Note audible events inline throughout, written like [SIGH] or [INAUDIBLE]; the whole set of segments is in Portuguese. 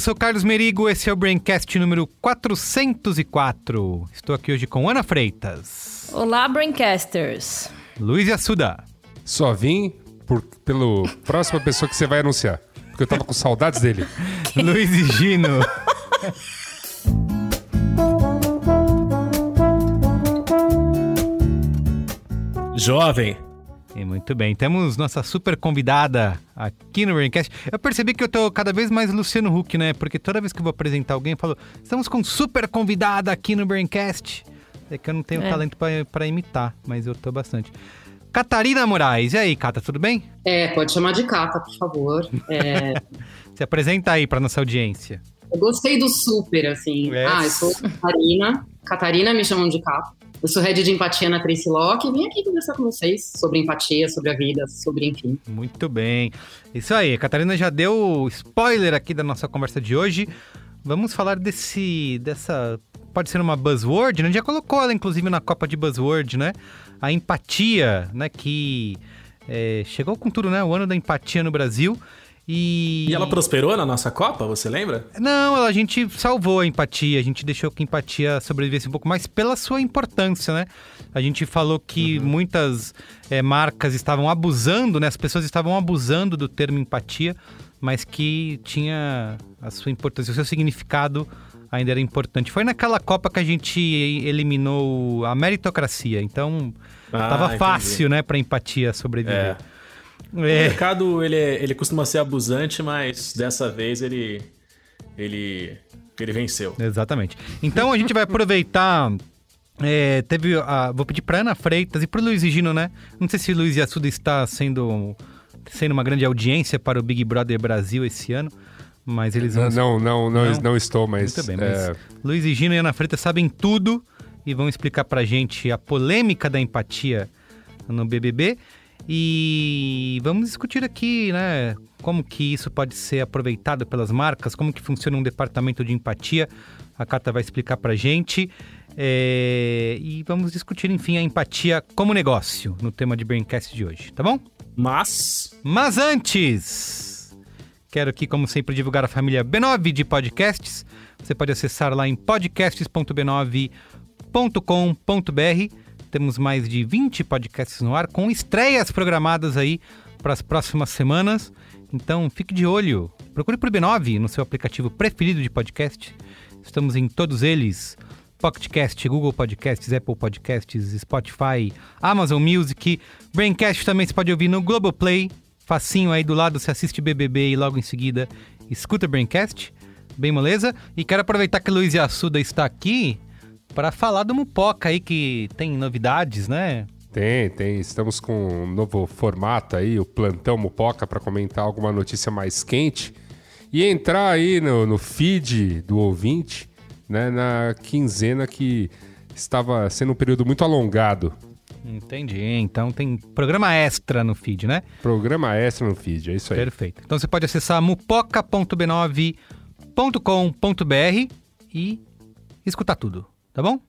eu sou Carlos Merigo, esse é o Braincast número 404. Estou aqui hoje com Ana Freitas, Olá, Braincasters. Luiz Assuda, Só vim por, pelo próxima pessoa que você vai anunciar. Porque eu tava com saudades dele. [LAUGHS] Luiz e Gino. Jovem. E muito bem, temos nossa super convidada aqui no Braincast. Eu percebi que eu tô cada vez mais Luciano Huck, né? Porque toda vez que eu vou apresentar alguém, eu falo, estamos com super convidada aqui no Braincast. É que eu não tenho É. talento pra- pra imitar, mas eu tô bastante. Catarina Moraes, e aí, Cata, tudo bem? É, pode chamar de Cata, por favor. É, [LAUGHS] Se apresenta aí pra nossa audiência. eu gostei do super, assim. É. Ah, eu sou Catarina. Catarina me chamam de Cata. Eu sou head de empatia na Tracy Locke e vim aqui conversar com vocês sobre empatia, sobre a vida, sobre enfim. Muito bem. Isso aí, a Catarina já deu spoiler aqui da nossa conversa de hoje. Vamos falar desse. dessa. Pode ser uma buzzword, né? Já colocou ela, inclusive, na Copa de Buzzword, né? A empatia, né? Que é, chegou com tudo, né? O ano da empatia no Brasil. E. E ela prosperou na nossa Copa, você lembra? Não, a gente salvou a empatia, a gente deixou que a empatia sobrevivesse um pouco mais pela sua importância, né? A gente falou que muitas é, marcas estavam abusando, né? As pessoas estavam abusando do termo empatia, mas que tinha a sua importância, o seu significado ainda era importante. Foi naquela Copa que a gente eliminou a meritocracia, então Ah, tava entendi. fácil, né, pra empatia sobreviver. O É. mercado, ele, é- ele costuma ser abusante, mas dessa vez ele, ele, ele venceu. Exatamente. Então a gente vai aproveitar. é, teve a, vou pedir pra Ana Freitas e pro Luiz Gino, né? Não sei se o Luiz Assuda está sendo, sendo uma grande audiência para o Big Brother Brasil esse ano, mas eles vão. Não, não, não, Não? não, estou, mas. Muito bem, mas é, Luiz e Gino e Ana Freitas sabem tudo e vão explicar pra gente a polêmica da empatia no BBB. E vamos discutir aqui, né, como que isso pode ser aproveitado pelas marcas, como que funciona um departamento de empatia. A Cata vai explicar pra gente. É, E vamos discutir, enfim, a empatia como negócio no tema de Braincast de hoje, tá bom? Mas, Mas antes, quero aqui, como sempre, divulgar a família B9 de podcasts. Você pode acessar lá em podcasts.b9.com.br. Temos mais de 20 podcasts no ar, com estreias programadas aí para as próximas semanas. Então, fique de olho. Procure por B9 no seu aplicativo preferido de podcast. Estamos em todos eles. Pocketcast, Google Podcasts, Apple Podcasts, Spotify, Amazon Music. Braincast também se pode ouvir no Globoplay. Facinho aí do lado, você assiste BBB e logo em seguida escuta Braincast. Bem moleza? E quero aproveitar que Luiz Assuda está aqui para falar do Mupoca aí, que tem novidades, né? tem, tem. Estamos com um novo formato aí, o Plantão Mupoca, para comentar alguma notícia mais quente. E entrar aí no, no feed do ouvinte, né, na quinzena que estava sendo um período muito alongado. Entendi. Então tem programa extra no feed, né? Programa extra no feed, é isso aí. Perfeito. Então você pode acessar mupoca.b9.com.br e escutar tudo, tá bom?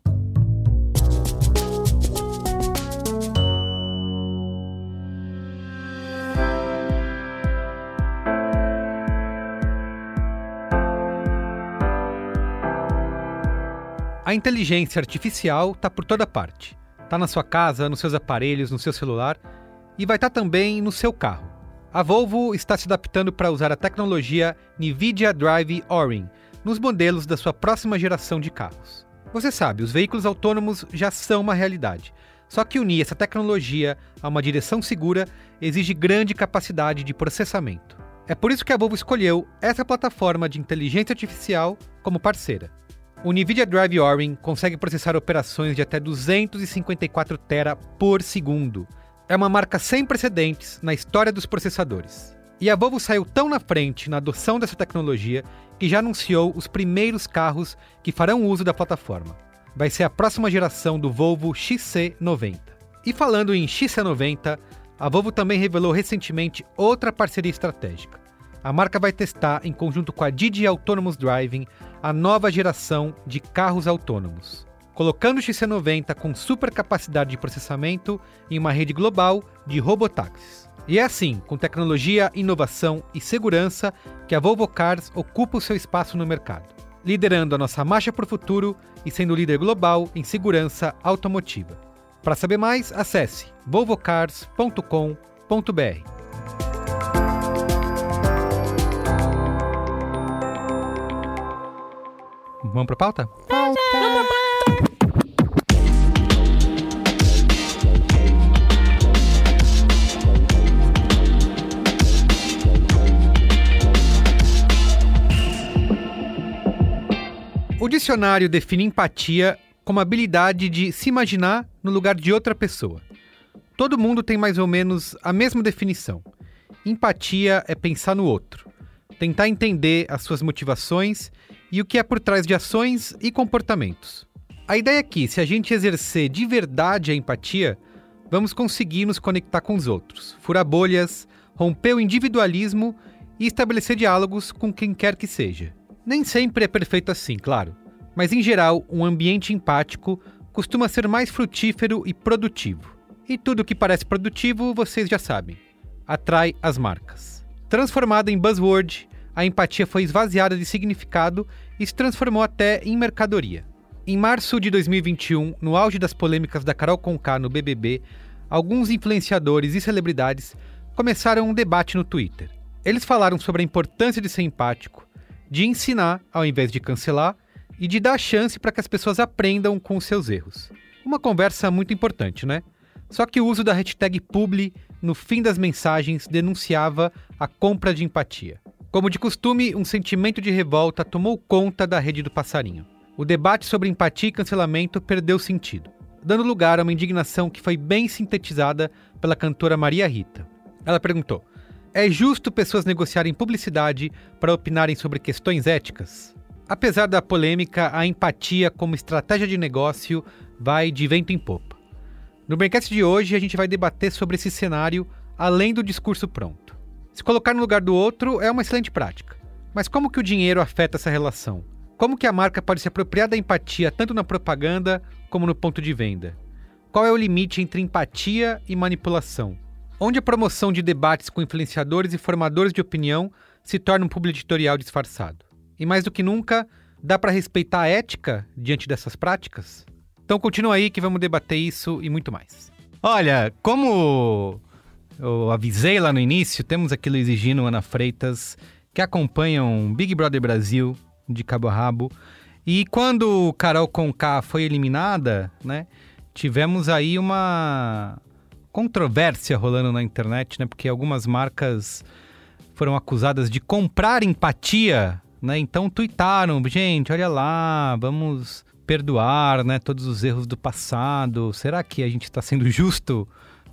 A inteligência artificial está por toda parte. Está na sua casa, nos seus aparelhos, no seu celular e vai estar também no seu carro. A Volvo está se adaptando para usar a tecnologia NVIDIA Drive Orin nos modelos da sua próxima geração de carros. Você sabe, os veículos autônomos já são uma realidade. Só que unir essa tecnologia a uma direção segura exige grande capacidade de processamento. É por isso que a Volvo escolheu essa plataforma de inteligência artificial como parceira. O NVIDIA Drive Orin consegue processar operações de até 254 tera por segundo. É uma marca sem precedentes na história dos processadores. E a Volvo saiu tão na frente na adoção dessa tecnologia que já anunciou os primeiros carros que farão uso da plataforma. Vai ser a próxima geração do Volvo XC90. E falando em XC90, a Volvo também revelou recentemente outra parceria estratégica. A marca vai testar, em conjunto com a Didi Autonomous Driving, a nova geração de carros autônomos, colocando o XC90 com super capacidade de processamento em uma rede global de robotáxis. E é assim, com tecnologia, inovação e segurança, que a Volvo Cars ocupa o seu espaço no mercado, liderando a nossa marcha para o futuro e sendo líder global em segurança automotiva. Para saber mais, acesse volvocars.com.br. Vamos para a pauta? O dicionário define empatia como a habilidade de se imaginar no lugar de outra pessoa. Todo mundo tem mais ou menos a mesma definição. Empatia é pensar no outro, tentar entender as suas motivações e o que é por trás de ações e comportamentos. A ideia é que, se a gente exercer de verdade a empatia, vamos conseguir nos conectar com os outros, furar bolhas, romper o individualismo e estabelecer diálogos com quem quer que seja. Nem sempre é perfeito assim, claro, mas em geral, um ambiente empático costuma ser mais frutífero e produtivo. E tudo que parece produtivo, vocês já sabem, atrai as marcas. Transformada em buzzword, a empatia foi esvaziada de significado e se transformou até em mercadoria. Em março de 2021, no auge das polêmicas da Carol Conká no BBB, alguns influenciadores e celebridades começaram um debate no Twitter. Eles falaram sobre a importância de ser empático, de ensinar ao invés de cancelar e de dar chance para que as pessoas aprendam com os seus erros. Uma conversa muito importante, né? Só que o uso da hashtag publi no fim das mensagens denunciava a compra de empatia. Como de costume, um sentimento de revolta tomou conta da rede do passarinho. O debate sobre empatia e cancelamento perdeu sentido, dando lugar a uma indignação que foi bem sintetizada pela cantora Maria Rita. Ela perguntou: É justo pessoas negociarem publicidade para opinarem sobre questões éticas? Apesar da polêmica, a empatia como estratégia de negócio vai de vento em popa. No Braincast de hoje, a gente vai debater sobre esse cenário além do discurso pronto. Se colocar no lugar do outro é uma excelente prática. Mas como que o dinheiro afeta essa relação? Como que a marca pode se apropriar da empatia tanto na propaganda como no ponto de venda? Qual é o limite entre empatia e manipulação? Onde a promoção de debates com influenciadores e formadores de opinião se torna um publi editorial disfarçado? E mais do que nunca, dá para respeitar a ética diante dessas práticas? Então continua aí que vamos debater isso e muito mais. Olha, como eu avisei lá no início, temos aqui Luiz Gino, Ana Freitas, que acompanham Big Brother Brasil de cabo a rabo. E quando Carol Conká foi eliminada, né, tivemos aí uma controvérsia rolando na internet, né, porque algumas marcas foram acusadas de comprar empatia, né, então tuitaram, gente, olha lá, vamos perdoar, né, todos os erros do passado. Será que a gente está sendo justo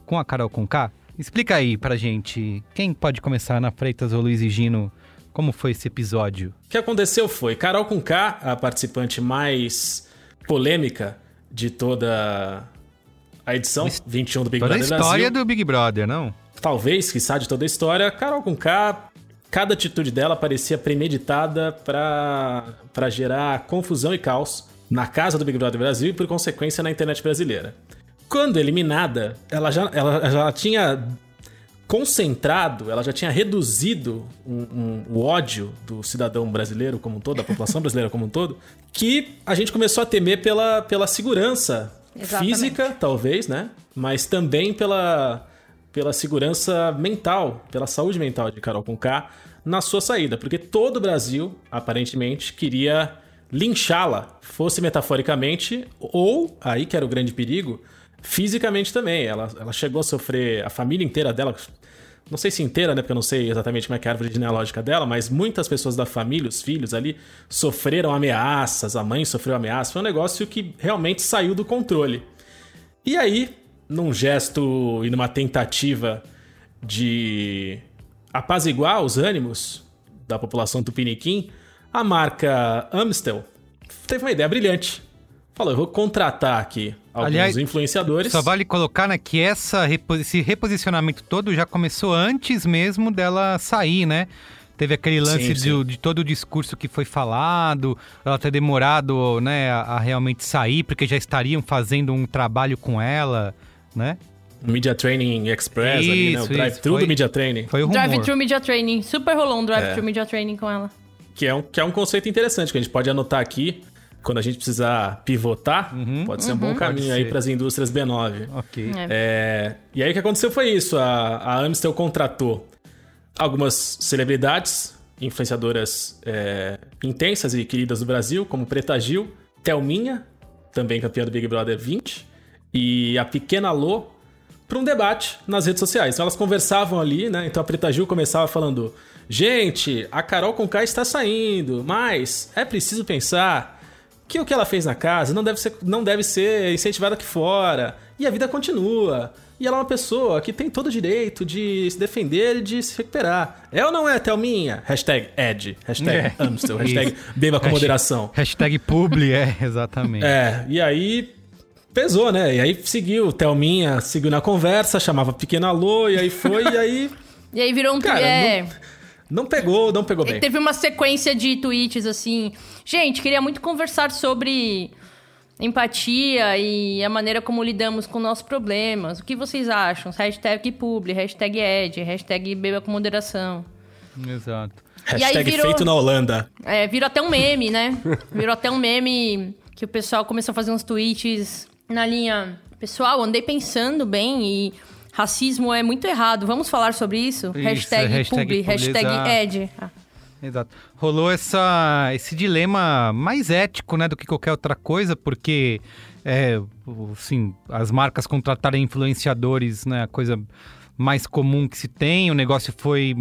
com a Carol Conká? Explica aí pra gente, quem pode começar na Freitas ou Luiz e Gino, como foi esse episódio? O que aconteceu foi, Carol com K, a participante mais polêmica de toda a edição 21 do Big toda Brother a história Brasil. do Big Brother, não? Talvez, quiçá, de toda a história. Carol com K, cada atitude dela parecia premeditada para gerar confusão e caos na casa do Big Brother Brasil e, por consequência, na internet brasileira. Quando eliminada, ela já, ela já tinha concentrado, ela já tinha reduzido um, um, o ódio do cidadão brasileiro como um todo, da população brasileira como um todo, que a gente começou a temer pela, pela segurança Exatamente. física, talvez, né? Mas também pela, pela segurança mental, pela saúde mental de Carol Conká na sua saída, porque todo o Brasil, aparentemente, queria linchá-la, fosse metaforicamente, ou, aí que era o grande perigo, fisicamente também. Ela, ela chegou a sofrer, a família inteira dela, não sei se inteira, né? Porque eu não sei exatamente como é, que é a árvore genealógica dela, mas muitas pessoas da família, os filhos ali, sofreram ameaças, a mãe sofreu ameaças. Foi um negócio que realmente saiu do controle. E aí, num gesto e numa tentativa de apaziguar os ânimos da população tupiniquim, a marca Amstel teve uma ideia brilhante. Falou, eu vou contratar aqui alguns Aliás, influenciadores. Só vale colocar né, que essa, esse reposicionamento todo já começou antes mesmo dela sair, né? Teve aquele lance Sim, de, sim. de todo o discurso que foi falado, ela ter demorado né, a, a realmente sair, porque já estariam fazendo um trabalho com ela, né? Media Training Express ali, né? O Isso, drive-thru isso, do Media Training. Foi o rumor. Drive-thru Media Training. Super rolou um drive-thru É. Media Training com ela. Que é, um, que é um conceito interessante, que a gente pode anotar aqui. Quando a gente precisar pivotar, pode ser um bom caminho aí para as indústrias B9. Ok. É. É, e aí o que aconteceu foi isso: a, a Amstel contratou algumas celebridades, influenciadoras é, intensas e queridas do Brasil, como Preta Gil, Thelminha, também campeã do Big Brother 20, e a Pequena Lô, para um debate nas redes sociais. Então elas conversavam ali, né? Então a Preta Gil começava falando: gente, a Carol Conká está saindo, mas é preciso pensar que o que ela fez na casa não deve ser, não deve ser incentivado aqui fora. E a vida continua. E ela é uma pessoa que tem todo o direito de se defender e de se recuperar. É ou não é, Thelminha? Hashtag Ed. Hashtag É. Amstel. [LAUGHS] Hashtag Isso. beba com moderação. Hashtag publi, é, exatamente. É, e aí pesou, né? E aí seguiu, Thelminha seguiu na conversa, chamava Pequena Lô, e aí foi, e aí [LAUGHS] E aí virou um... Cara, é, não pegou, não pegou bem. Teve uma sequência de tweets assim. Gente, queria muito conversar sobre empatia e a maneira como lidamos com nossos problemas. O que vocês acham? Hashtag publi, hashtag ed, hashtag beba com moderação. Exato. Hashtag virou- feito na Holanda. É, virou até um meme, né? Virou até um meme que o pessoal começou a fazer uns tweets na linha. Pessoal, andei pensando bem e racismo é muito errado. Vamos falar sobre isso? Isso, hashtag, hashtag publi, hashtag ed. Ah. Exato. Rolou essa, esse dilema mais ético, né, do que qualquer outra coisa, porque, é, assim, as marcas contratarem influenciadores, né, a coisa mais comum que se tem, o negócio foi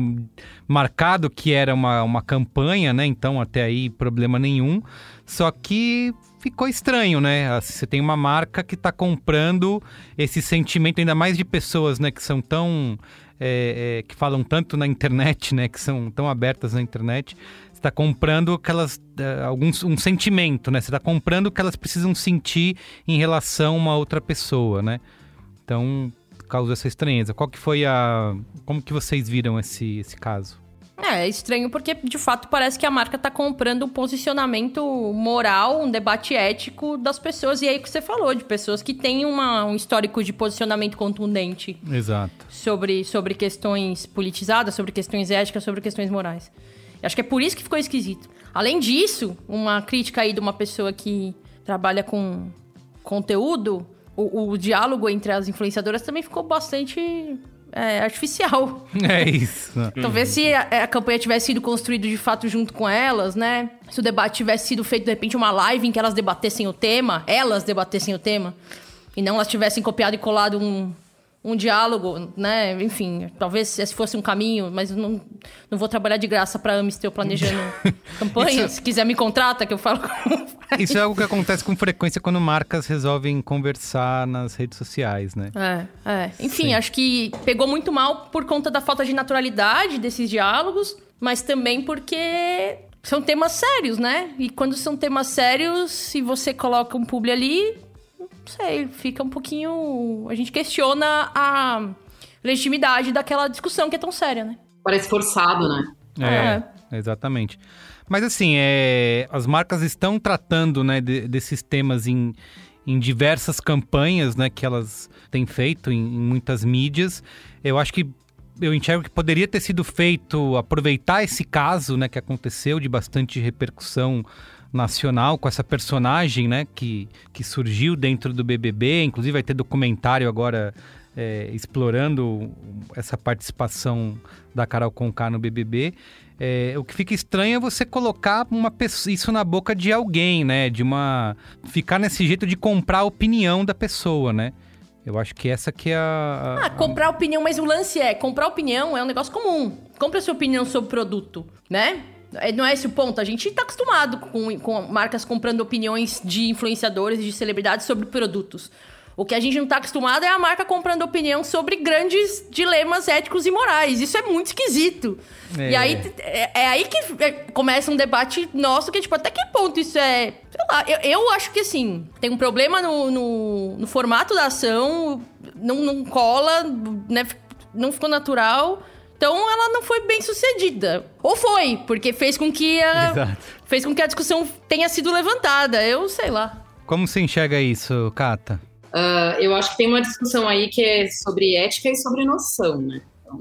marcado que era uma, uma campanha, né, então até aí problema nenhum, só que ficou estranho, né, assim, você tem uma marca que está comprando esse sentimento, ainda mais de pessoas, né, que são tão é, é, que falam tanto na internet, né, que são tão abertas na internet, você está comprando aquelas é, alguns um sentimento, né? Você está comprando o que elas precisam sentir em relação a uma outra pessoa, né? Então causa essa estranheza. Qual que foi a como que vocês viram esse esse caso? É, é estranho porque, de fato, parece que a marca tá comprando um posicionamento moral, um debate ético das pessoas. E aí o que você falou, de pessoas que têm uma- um histórico de posicionamento contundente Exato. sobre, sobre questões politizadas, sobre questões éticas, sobre questões morais. Eu acho que é por isso que ficou esquisito. Além disso, uma crítica aí de uma pessoa que trabalha com conteúdo, o, o diálogo entre as influenciadoras também ficou bastante é, artificial. [LAUGHS] É isso. Talvez se a, a campanha tivesse sido construída de fato junto com elas, né? Se o debate tivesse sido feito, de repente, uma live em que elas debatessem o tema, elas debatessem o tema, e não elas tivessem copiado e colado um, um diálogo, né? Enfim, talvez esse fosse um caminho, mas não, não vou trabalhar de graça pra Amistel planejando [LAUGHS] campanha. Isso- Se quiser me contrata, que eu falo. Isso é algo que acontece com frequência quando marcas resolvem conversar nas redes sociais, né? É, é. Enfim, Sim. acho que pegou muito mal por conta da falta de naturalidade desses diálogos, mas também porque são temas sérios, né? E quando são temas sérios, se você coloca um publi ali, não sei, fica um pouquinho. A gente questiona a legitimidade daquela discussão que é tão séria, né? Parece forçado, né? É, exatamente. Mas assim, é, as marcas estão tratando né, de- desses temas em, em diversas campanhas né, que elas têm feito em, em muitas mídias. Eu acho que eu enxergo que poderia ter sido feito aproveitar esse caso né, que aconteceu de bastante repercussão nacional com essa personagem né, que, que surgiu dentro do BBB. Inclusive vai ter documentário agora é, explorando essa participação da Carol Conká no BBB. É, o que fica estranho é você colocar uma pessoa, isso na boca de alguém, né? De uma. Ficar nesse jeito de comprar a opinião da pessoa, né? Eu acho que essa que é a... a- Ah, comprar opinião, mas o lance é, comprar opinião é um negócio comum. Compre a sua opinião sobre o produto, né? É, Não é esse o ponto. A gente tá acostumado com, com marcas comprando opiniões de influenciadores e de celebridades sobre produtos. O que a gente não tá acostumado é a marca comprando opinião sobre grandes dilemas éticos e morais. Isso é muito esquisito. É. E aí é, é aí que é, começa um debate nosso que, tipo, até que ponto isso é. Sei lá, eu, eu acho que assim, tem um problema no, no, no formato da ação, não, não cola, né? Não ficou natural. Então ela não foi bem sucedida. Ou foi, porque fez com que a, Exato. fez com que a discussão tenha sido levantada. Eu sei lá. Como você enxerga isso, Cata? Ah, eu acho que tem uma discussão aí que é sobre ética e sobre noção, né? Então,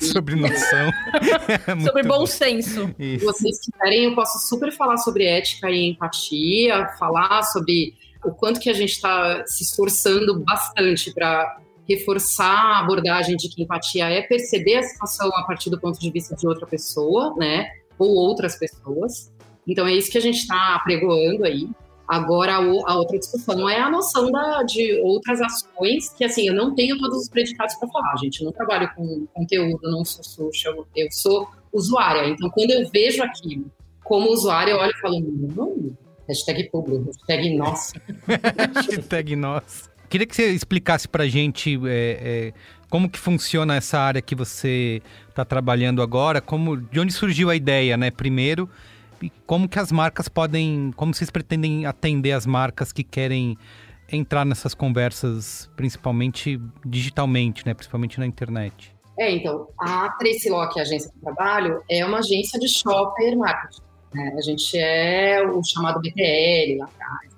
[LAUGHS] Sobre noção. [LAUGHS] É sobre bom bom. senso. se Isso. vocês quiserem, eu posso super falar sobre ética e empatia, falar sobre o quanto que a gente está se esforçando bastante para reforçar a abordagem de que empatia é perceber a situação a partir do ponto de vista de outra pessoa, né? Ou outras pessoas. Então é isso que a gente está pregoando aí. Agora, a outra discussão é a noção da, de outras ações, que assim, eu não tenho todos os predicados para falar, gente. Eu não trabalho com conteúdo, não sou social, eu sou usuária. Então, quando eu vejo aquilo como usuária, eu olho e falo, não, hashtag público, hashtag nossa. [LAUGHS] Hashtag nós. Queria que você explicasse pra gente é, é, como que funciona essa área que você está trabalhando agora, como, de onde surgiu a ideia, né, primeiro, e como que as marcas podem, como vocês pretendem atender as marcas que querem entrar nessas conversas, principalmente digitalmente, né, principalmente na internet. É, então, a Tracy Locke, a agência que eu trabalho, é uma agência de shopper marketing. né? A gente é o chamado BTL lá atrás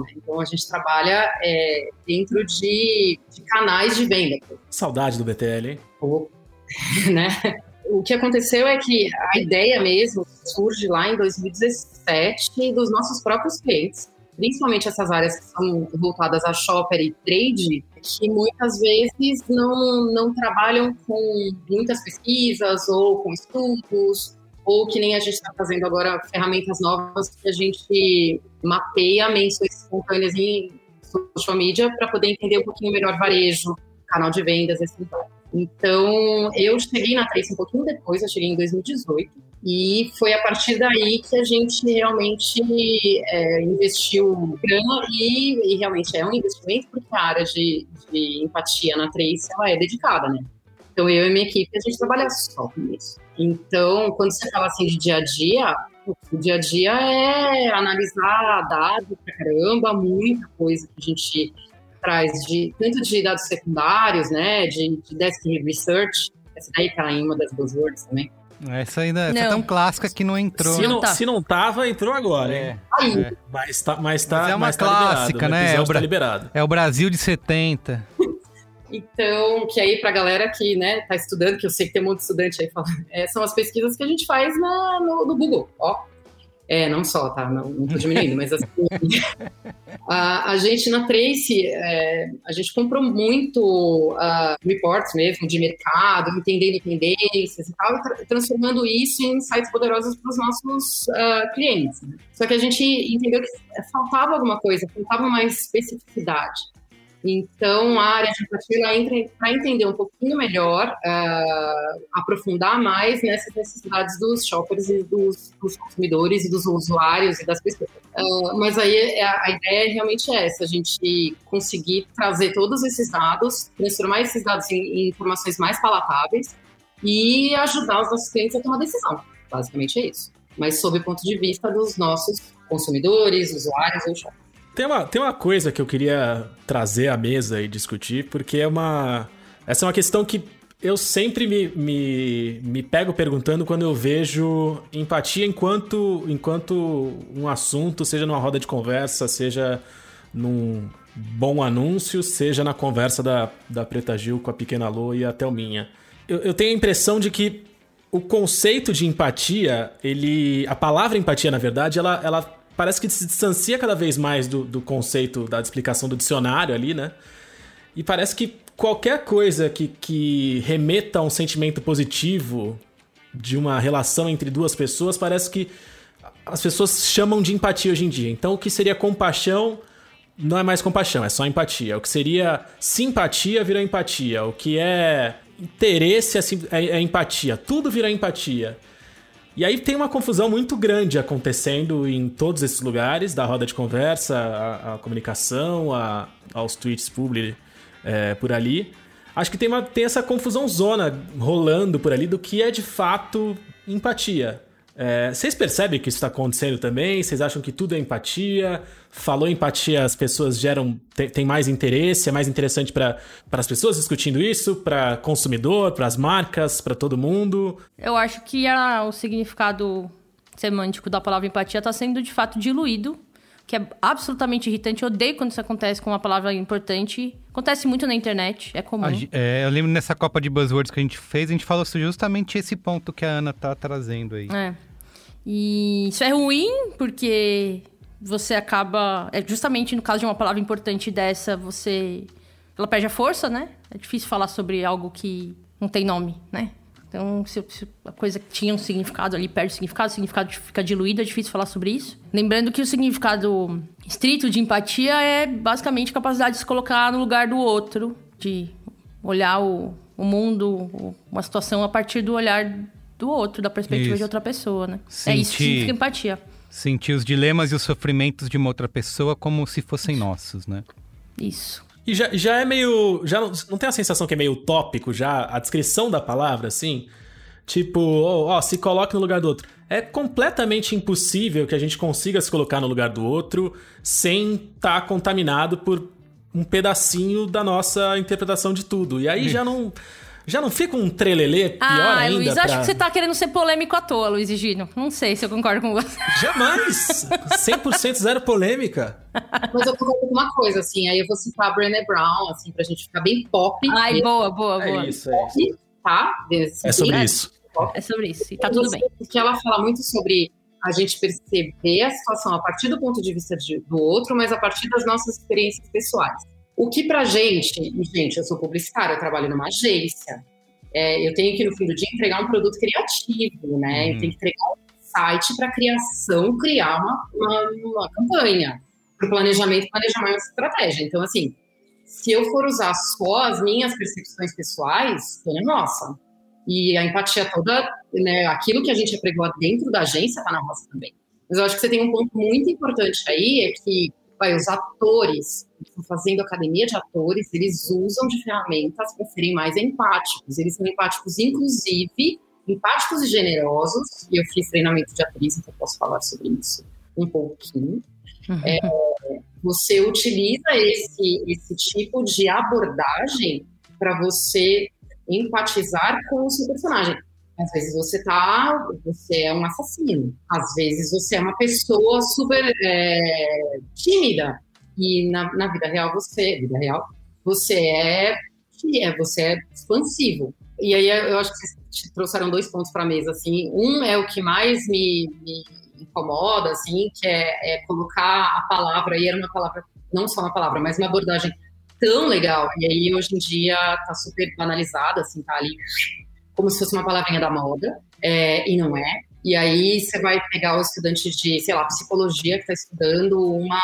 né? Então, a gente trabalha é, dentro de, de canais de venda. Saudade do BTL, hein? Ou, [LAUGHS] né? O que aconteceu é que a ideia mesmo surge lá em 2017 dos nossos próprios clientes, principalmente essas áreas que são voltadas a shopper e trade, que muitas vezes não, não trabalham com muitas pesquisas ou com estudos, ou que nem a gente está fazendo agora ferramentas novas que a gente mapeia menções espontâneas em social media para poder entender um pouquinho melhor varejo, canal de vendas, assim. Então, eu cheguei na Trace um pouquinho depois, eu cheguei em 2018, e foi a partir daí que a gente realmente é, investiu grana, e, e realmente é um investimento, porque a área de, de empatia na Trace, ela é dedicada, né? Então, eu e minha equipe, a gente trabalha só com isso. Então, quando você fala assim de dia a dia, o dia a dia é analisar dados pra caramba, muita coisa que a gente traz de tanto de dados secundários, né, de, de desk research, essa daí tá em uma das buzzwords também. Essa ainda essa é tão clássica que não entrou. Se não, tá. se não tava, entrou agora, É. hein? Aí, É. Mas tá, mas tá, Mas é uma mas tá clássica, liberado. né? O É o tá liberado. É o Brasil de 70. Então, que aí pra galera que, né, tá estudando, que eu sei que tem um monte de estudante aí falando, [LAUGHS] é, são as pesquisas que a gente faz na, no, no Google, ó. É, não só, tá? Não, não tô diminuindo, mas assim, [LAUGHS] a, a gente na Trace, é, a gente comprou muito ah, reports mesmo de mercado, entendendo tendências e tal, e tra- transformando isso em insights poderosos para os nossos ah, clientes. né? Só que a gente entendeu que faltava alguma coisa, faltava mais especificidade. Então, a área de empatia entra para entender um pouquinho melhor, ah, aprofundar mais nessas necessidades dos shoppers e dos, dos consumidores e dos usuários e das pessoas. Ah, mas aí é- a ideia realmente é essa, a gente conseguir trazer todos esses dados, transformar esses dados em, em informações mais palatáveis e ajudar os nossos clientes a tomar decisão. Basicamente é isso. Mas sob o ponto de vista dos nossos consumidores, usuários ou shoppers. Tem uma, tem uma coisa que eu queria trazer à mesa e discutir, porque é uma. Essa é uma questão que eu sempre me, me, me pego perguntando quando eu vejo empatia enquanto, enquanto um assunto, seja numa roda de conversa, seja num bom anúncio, seja na conversa da, da Preta Gil com a Pequena Lô e a Thelminha. Eu, eu tenho a impressão de que o conceito de empatia, ele. A palavra empatia, na verdade, ela, ela parece que se distancia cada vez mais do, do conceito da explicação do dicionário ali, né? E parece que qualquer coisa que, que remeta a um sentimento positivo de uma relação entre duas pessoas, parece que as pessoas chamam de empatia hoje em dia. Então, o que seria compaixão não é mais compaixão, é só empatia. O que seria simpatia virou empatia. O que é interesse é, é- é empatia. Tudo vira empatia. E aí tem uma confusão muito grande acontecendo em todos esses lugares, da roda de conversa, a, a comunicação, a- aos tweets public é, por ali. Acho que tem, uma, tem essa confusão zona rolando por ali do que é de fato empatia. É, vocês percebem que isso está acontecendo também? Vocês acham que tudo é empatia? Falou empatia, as pessoas geram. tem mais interesse, é mais interessante para as pessoas discutindo isso, para consumidor, para as marcas, para todo mundo. Eu acho que a- o significado semântico da palavra empatia está sendo de fato diluído, que é absolutamente irritante. Eu odeio quando isso acontece com uma palavra importante. Acontece muito na internet, é comum. A é, eu lembro nessa Copa de Buzzwords que a gente fez, a gente falou sobre justamente esse ponto que a Ana tá trazendo aí. É. E isso é ruim porque você acaba. É justamente no caso de uma palavra importante dessa, você. Ela perde a força, né? É difícil falar sobre algo que não tem nome, né? Então, se, se a coisa que tinha um significado ali perde o significado, o significado fica diluído, é difícil falar sobre isso. Lembrando que o significado estrito de empatia é basicamente a capacidade de se colocar no lugar do outro, de olhar o, o mundo, uma situação a partir do olhar do outro, da perspectiva Isso. de outra pessoa, né? É isso que Sentir- significa empatia. Sentir os dilemas e os sofrimentos de uma outra pessoa como se fossem nossos, né? Isso. E já, já é meio. Já não, não tem a sensação que é meio utópico já? A descrição da palavra, assim? Tipo, ó, ó, se coloque no lugar do outro. É completamente impossível que a gente consiga se colocar no lugar do outro sem estar contaminado por um pedacinho da nossa interpretação de tudo. E aí já não. Já não fica um trelelê pior ah, ainda? Luiz, pra... acho que você tá querendo ser polêmico à toa, Luiz e Gino. Não sei se eu concordo com você. [LAUGHS] Jamais! 100% zero polêmica. Mas eu concordo com uma coisa, assim, aí eu vou citar a Brené Brown, assim, pra gente ficar bem pop. Ai, mesmo, boa, boa, boa. É isso, é isso. Tá? Desse É sobre isso. É sobre isso. E tá tudo bem. Porque ela fala muito sobre a gente perceber a situação a partir do ponto de vista de- do outro, mas a partir das nossas experiências pessoais. O que pra gente, e gente, eu sou publicitária, eu trabalho numa agência, é, eu tenho que no fim do dia entregar um produto criativo, né? Uhum. Eu tenho que entregar um site para criação, criar uma, uma, uma campanha, para o planejamento, planejar uma estratégia. Então, assim, se eu for usar só as minhas percepções pessoais, é nossa. E a empatia toda, né, aquilo que a gente apregou dentro da agência está na roça também. Mas eu acho que você tem um ponto muito importante aí, é que vai, os atores, que estão fazendo academia de atores, eles usam de ferramentas para serem mais empáticos. Eles são empáticos, inclusive, empáticos e generosos. E eu fiz treinamento de atriz, então posso falar sobre isso um pouquinho. É, você utiliza esse, esse tipo de abordagem para você empatizar com o seu personagem. Às vezes você tá, você é um assassino. Às vezes você é uma pessoa super é, tímida e na, na vida real você, vida real, você é, é, você é expansivo. E aí eu acho que vocês trouxeram dois pontos para a mesa assim. Um é o que mais me, me incomoda, assim, que é, é colocar a palavra e era uma palavra, não só uma palavra, mas uma abordagem tão legal. E aí hoje em dia tá super banalizada, assim, tá ali como se fosse uma palavrinha da moda, é, e não é. E aí você vai pegar o estudante de, sei lá, psicologia que está estudando uma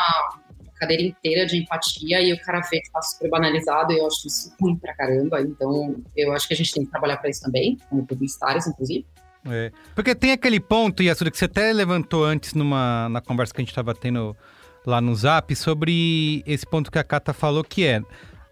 cadeira inteira de empatia e o cara vê que está super banalizado e eu acho isso ruim pra caramba. Então, eu acho que a gente tem que trabalhar para isso também, como publicitários, inclusive. É. Porque tem aquele ponto, Yasuda, que você até levantou antes numa, na conversa que a gente estava tendo lá no Zap, sobre esse ponto que a Kata falou, que é,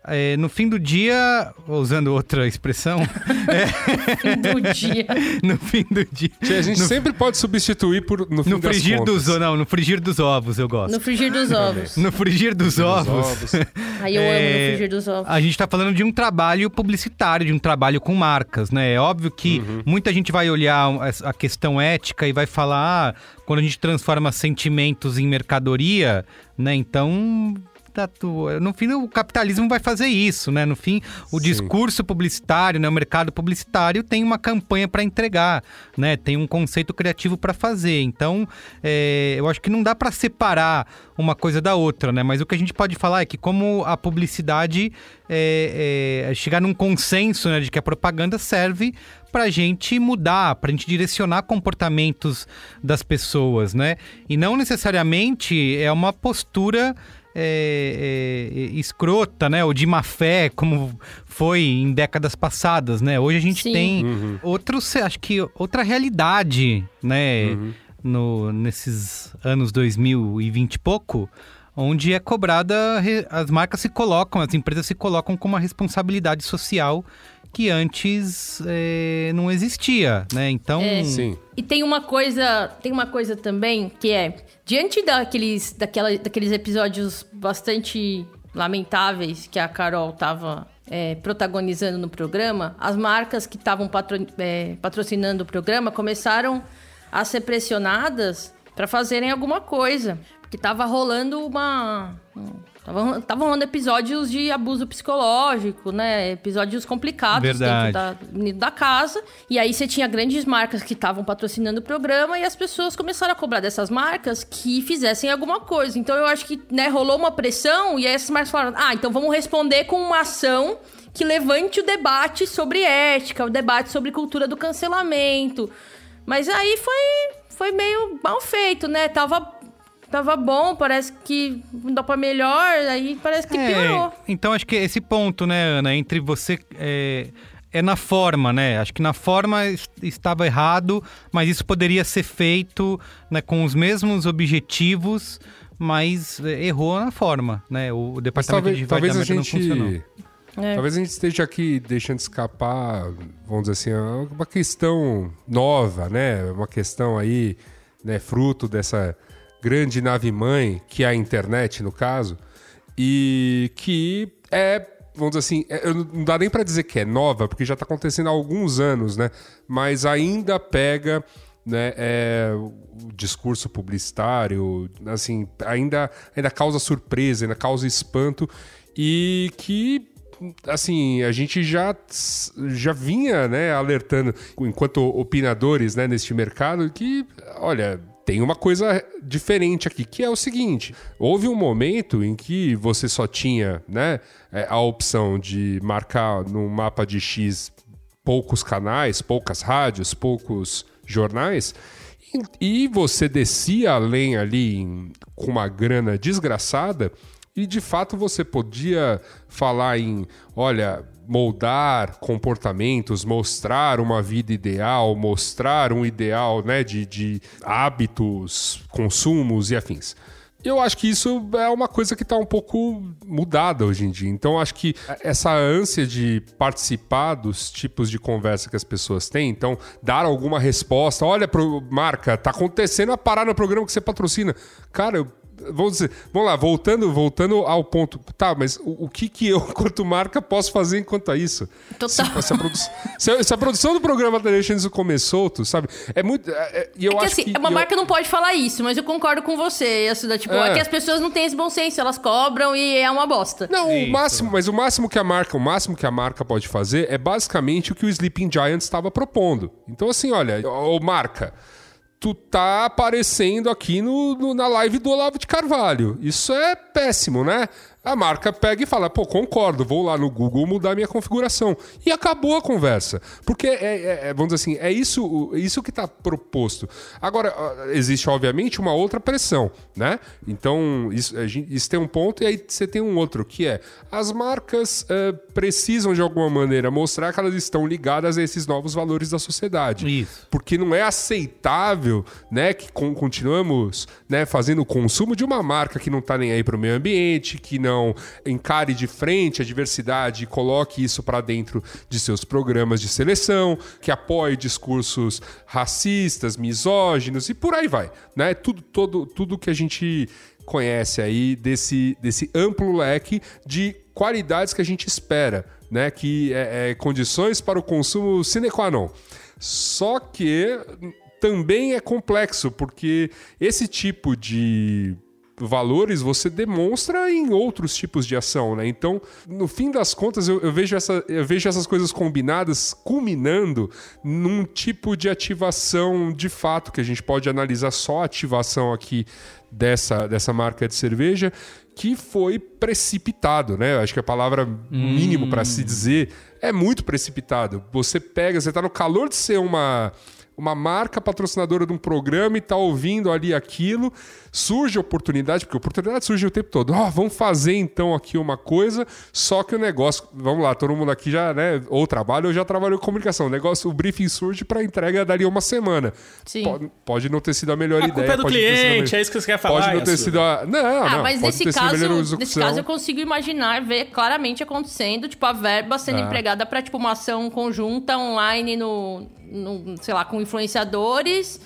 é, no fim do dia, usando outra expressão, [LAUGHS] Fim do dia. [LAUGHS] no fim do dia... A gente no, sempre pode substituir por no fim no frigir dos ovos, não, no frigir dos ovos eu gosto. No frigir dos ovos. No frigir dos ovos. Aí eu amo É, no frigir dos ovos. A gente tá falando de um trabalho publicitário, de um trabalho com marcas, né? É óbvio que muita gente vai olhar a questão ética e vai falar, ah, quando a gente transforma sentimentos em mercadoria, né? Então. Tá tu- No fim, o capitalismo vai fazer isso, né? No fim, o Sim. discurso publicitário, né? o mercado publicitário tem uma campanha para entregar, né? Tem um conceito criativo para fazer. Então, é, eu acho que não dá para separar uma coisa da outra, né? Mas o que a gente pode falar é que como a publicidade é, é, chegar num consenso né, de que a propaganda serve para a gente mudar, para a gente direcionar comportamentos das pessoas, né? E não necessariamente é uma postura é, é, escrota, né? Ou de má fé, como foi em décadas passadas, né? Hoje a gente Sim. tem Uhum. outros, acho que outra realidade, né? Uhum. No, nesses anos 2020 e pouco, onde é cobrada, as marcas se colocam, as empresas se colocam com uma responsabilidade social que antes é, não existia, né? Então, É. Sim. E tem uma coisa, tem uma coisa também que é diante daqueles, daquela, daqueles episódios bastante lamentáveis que a Carol tava é, protagonizando no programa, as marcas que estavam patro- é, patrocinando o programa começaram a ser pressionadas para fazerem alguma coisa, porque tava rolando uma Tava, tava rolando episódios de abuso psicológico, né? Episódios complicados Verdade. dentro da, da casa. E aí você tinha grandes marcas que estavam patrocinando o programa e as pessoas começaram a cobrar dessas marcas que fizessem alguma coisa. Então eu acho que né, rolou uma pressão e aí essas marcas falaram: ah, então vamos responder com uma ação que levante o debate sobre ética, o debate sobre cultura do cancelamento. Mas aí foi, foi meio mal feito, né? Tava, tava bom, parece que não dá pra melhor, aí parece que É, piorou. então acho que esse ponto, né, Ana, entre você. É, é na forma, né? Acho que na forma es- estava errado, mas isso poderia ser feito né, com os mesmos objetivos, mas é, errou na forma, né? O, Mas departamento talvez, de talvez a divulgamento não funcionou. gente. É. Talvez a gente esteja aqui deixando escapar, vamos dizer assim, uma questão nova, né? Uma questão aí, né, fruto dessa grande nave mãe, que é a internet, no caso, e que é, vamos dizer assim, é- não dá nem para dizer que é nova, porque já está acontecendo há alguns anos, né? Mas ainda pega né, é, o discurso publicitário, assim, ainda, ainda causa surpresa, ainda causa espanto e que assim, a gente já, já vinha, né, alertando enquanto opinadores, né, neste mercado que, olha, tem uma coisa diferente aqui, que é o seguinte: houve um momento em que você só tinha, né, é, a opção de marcar num mapa de X poucos canais, poucas rádios, poucos jornais, e, e você descia além ali em- com uma grana desgraçada, e de fato você podia falar em, olha, moldar comportamentos, mostrar uma vida ideal, mostrar um ideal né, de, de hábitos, consumos e afins. Eu acho que isso é uma coisa que está um pouco mudada hoje em dia. Então, acho que essa ânsia de participar dos tipos de conversa que as pessoas têm, então, dar alguma resposta. Olha, pro, marca, tá acontecendo a parar no programa que você patrocina. Cara, eu Vamos, dizer, vamos lá, voltando, voltando ao ponto. Tá, mas o, o que, que eu, [LAUGHS] enquanto marca, posso fazer enquanto a isso? Total. Se, se a, produ- se a- se a produção do programa deixando isso comer solto, sabe? É muito. é- é- e eu É que acho assim, que. uma eu- marca não pode falar isso, mas eu concordo com você. Isso, da, tipo, É. é. que as pessoas não têm esse bom senso, elas cobram e é uma bosta. Não, Isso. o máximo, mas o máximo que a marca, o máximo que a marca pode fazer é basicamente o que o Sleeping Giant estava propondo. Então assim, olha, ô marca, tu tá aparecendo aqui no, no- na live do Olavo de Carvalho. Isso é péssimo, né? A marca pega e fala, pô, concordo, vou lá no Google mudar minha configuração. E acabou a conversa. Porque, é, é- é, vamos dizer assim, é isso, o- isso que está proposto. Agora, existe, obviamente, uma outra pressão, né? Então, isso, isso tem um ponto e aí você tem um outro, que é as marcas eh, precisam, de alguma maneira, mostrar que elas estão ligadas a esses novos valores da sociedade. Isso. Porque não é aceitável, né, que con- continuamos, né, fazendo o consumo de uma marca que não tá nem aí para o meio ambiente, que não encare de frente a diversidade e coloque isso para dentro de seus programas de seleção, que apoie discursos racistas, misóginos e por aí vai, né? Tudo todo tudo que a gente conhece aí desse, desse amplo leque de qualidades que a gente espera, né? Que é, é condições para o consumo sine qua non. Só que também é complexo, porque esse tipo de valores você demonstra em outros tipos de ação, né? Então, no fim das contas, eu, eu vejo, essa, eu vejo essas coisas combinadas culminando num tipo de ativação de fato, que a gente pode analisar só a ativação aqui dessa, dessa marca de cerveja, que foi precipitado, né? Acho que a palavra mínimo para se dizer é muito precipitado. Você pega, você tá no calor de ser uma uma marca patrocinadora de um programa e tá ouvindo ali aquilo, surge oportunidade, porque oportunidade surge o tempo todo. Ó, vamos fazer então aqui uma coisa, só que o negócio, vamos lá, todo mundo aqui já, né, ou trabalha ou já trabalhou com comunicação. O negócio, o briefing surge para entrega dali uma semana. Sim. Pode, pode não ter sido a melhor A ideia. culpa é do a cliente, melhor- é isso que você quer falar. Pode não ter sido a. Não, Ah, não. mas pode nesse ter sido a melhor caso, nesse caso eu consigo imaginar, ver claramente acontecendo, tipo, a verba sendo Ah. empregada pra, tipo, uma ação conjunta online no, no sei lá, com influenciadores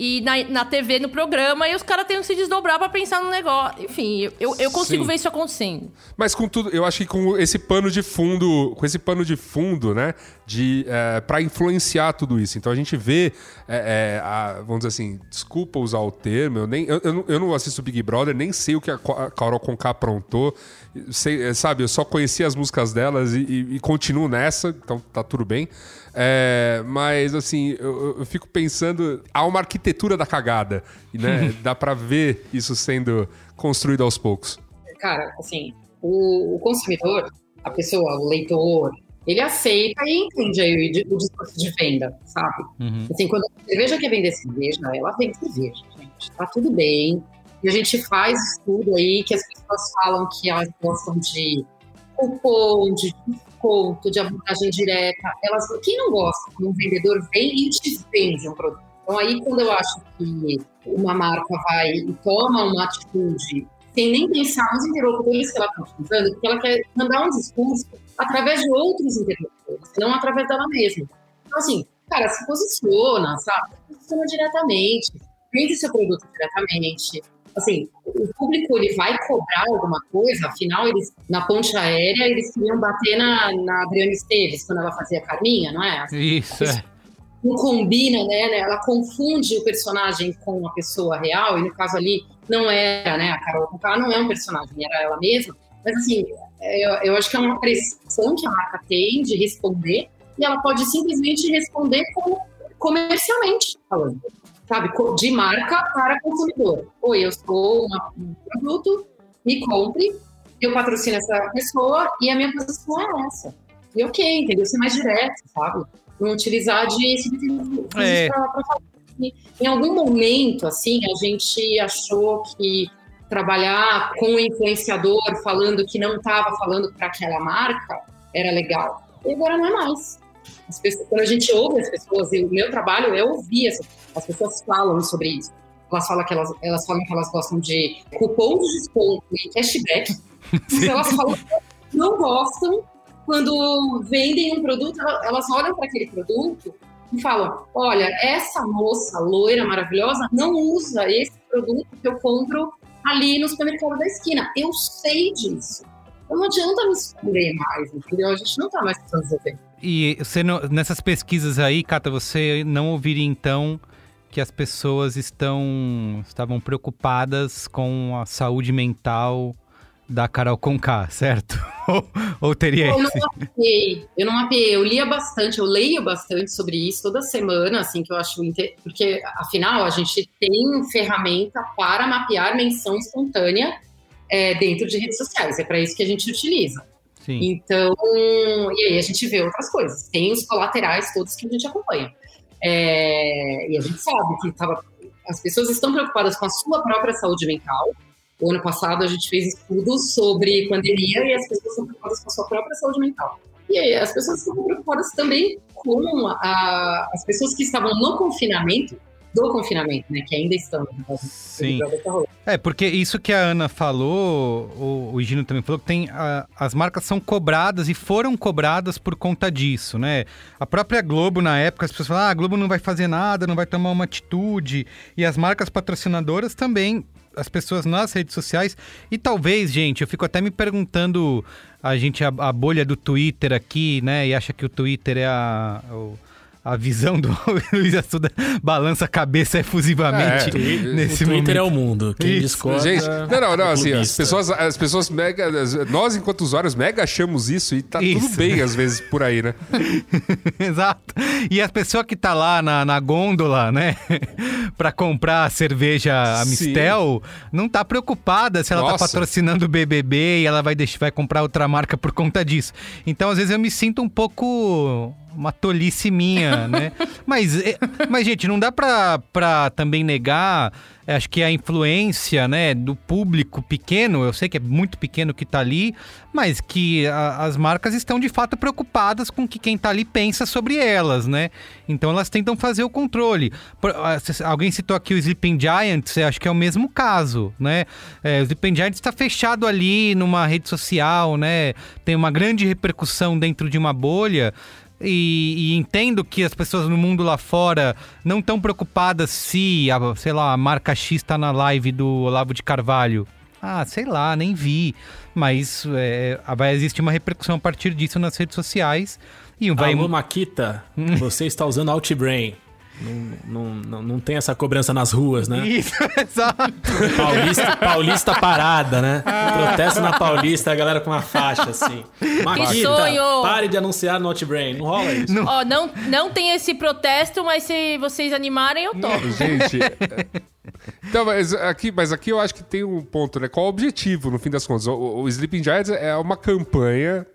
e na, na TV, no programa, e os caras têm que se desdobrar pra pensar no negócio. Enfim, eu, eu consigo Sim. ver isso acontecendo. Mas com tudo, eu acho que com esse pano de fundo, com esse pano de fundo, né, de é, para influenciar tudo isso. Então a gente vê, é, é, a- vamos dizer assim, desculpa usar o termo, eu nem, eu, eu não- eu não assisto Big Brother, nem sei o que a, a Carol Conká aprontou, sei, sabe? Eu só conheci as músicas delas e, e- e continuo nessa, então tá tudo bem. É, mas assim, eu, eu- fico pensando, há uma arquitetura da cagada, né? [LAUGHS] Dá pra ver isso sendo construído aos poucos. cara, assim, o, o consumidor, a pessoa, o leitor, ele aceita e entende aí o, o discurso de venda, sabe? Uhum. Assim, quando a cerveja quer vender cerveja, ela vende cerveja, gente. Tá tudo bem. E a gente faz estudo aí que as pessoas falam que elas gostam de cupom, de desconto, de abordagem direta. Elas, quem não gosta quando um vendedor vem e te vende um produto? Então aí quando eu acho que uma marca vai e toma uma atitude sem nem pensar nos interlocutores que ela está utilizando, porque ela quer mandar um discurso através de outros interlocutores, não através dela mesma. Então, assim, cara, se posiciona, sabe? Se posiciona diretamente, vende seu produto diretamente. Assim, o público ele vai cobrar alguma coisa, afinal, eles, na ponte aérea, eles queriam bater na, na Adriana Esteves, quando ela fazia Carminha, não é? Isso, é. não combina, né? Ela confunde o personagem com a pessoa real, e no caso ali não era, né? A Carol Conká não é um personagem, era ela mesma. Mas assim, eu, eu acho que é uma pressão que a marca tem de responder, e ela pode simplesmente responder como comercialmente falando, sabe? De marca para consumidor. Oi, eu sou uma- um produto, me compre, eu patrocino essa pessoa e a minha posição é essa. E ok, entendeu? Ser mais direto, sabe? Não utilizar de subterfúgios É. falar. Em algum momento, assim, a gente achou que trabalhar com o influenciador falando que não estava falando para aquela marca era legal. E agora não é mais. As pessoas- quando a gente ouve as pessoas, e o meu trabalho é ouvir as, as pessoas falam sobre isso. Elas falam que elas, elas falam que elas gostam de cupom de desconto e cashback. [LAUGHS] Mas elas falam que não gostam quando vendem um produto, ela- elas olham para aquele produto e falam: olha, essa moça loira maravilhosa não usa esse produto que eu compro ali no supermercado da esquina. Eu sei disso. Então não adianta me esconder mais, entendeu? A gente não tá mais precisando. E você não- nessas pesquisas aí, Cata, você não ouviria então que as pessoas estão estavam preocupadas com a saúde mental da Carol Conká, certo? [LAUGHS] ou, ou teria Eu não esse? mapeei, eu não mapeei, eu lia bastante, eu leio bastante sobre isso toda semana, assim, que eu acho, inte- porque afinal a gente tem ferramenta para mapear menção espontânea é, dentro de redes sociais, é para isso que a gente utiliza. Sim. Então, e aí a gente vê outras coisas, tem os colaterais todos que a gente acompanha. É, e a gente sabe que tava, as pessoas estão preocupadas com a sua própria saúde mental, o ano passado a gente fez estudos sobre pandemia e as pessoas estão preocupadas com a sua própria saúde mental. E aí, as pessoas estão preocupadas também com a- as pessoas que estavam no confinamento, do confinamento, né? Que ainda estão. Sim. É, porque isso que a Ana falou, o, o Gino também falou, que tem a- as marcas são cobradas e foram cobradas por conta disso, né? A própria Globo, na época, as pessoas falavam, ah, a Globo não vai fazer nada, não vai tomar uma atitude. E as marcas patrocinadoras também, as pessoas nas redes sociais. E talvez, gente, eu fico até me perguntando, a gente, a, a bolha do Twitter aqui, né? E acha que o Twitter é a... o- a visão do [LAUGHS] Luiz Assuda balança a cabeça efusivamente É, nesse o Twitter é momento. o mundo. Quem Isso. discorda. Gente, não, não, não, é assim, as pessoas, as pessoas mega. Nós, enquanto usuários, mega achamos isso e tá Isso. tudo bem, às vezes, por aí, né? [LAUGHS] Exato. E a pessoa que tá lá na, na gôndola, né, [LAUGHS] pra comprar a cerveja a Sim. Mistel, não tá preocupada se ela tá Nossa. patrocinando o BBB e ela vai, deixar, vai comprar outra marca por conta disso. Então, às vezes, eu me sinto um pouco uma tolice minha, né? [LAUGHS] Mas, é, mas, gente, não dá pra, pra também negar, é, acho que a influência, né, do público pequeno, eu sei que é muito pequeno que tá ali, mas que a, as marcas estão de fato preocupadas com o que quem tá ali pensa sobre elas, né? Então elas tentam fazer o controle. Por, alguém citou aqui o Sleeping Giants, acho que é o mesmo caso, né? É, o Sleeping Giants está fechado ali numa rede social, né? Tem uma grande repercussão dentro de uma bolha. E, e, entendo que as pessoas no mundo lá fora não estão preocupadas se, a, sei lá, a marca X está na live do Olavo de Carvalho. Ah, sei lá, nem vi. Mas é, vai existir uma repercussão a partir disso nas redes sociais. E vai... Alô, Maquita, [LAUGHS] você está usando Outbrain. Não, não, não, não, tem essa cobrança nas ruas, né? Isso, [LAUGHS] exato. Paulista, Paulista parada, né? Protesto na Paulista, a galera com uma faixa assim. Maquita, que sonho! pare de anunciar no Outbrain. Não rola isso. Não. Ó, não, não tem esse protesto, mas se vocês animarem, eu topo. Gente... Então, mas aqui, mas aqui eu acho que tem um ponto, né? Qual o objetivo, no fim das contas? O, o Sleeping Giants é uma campanha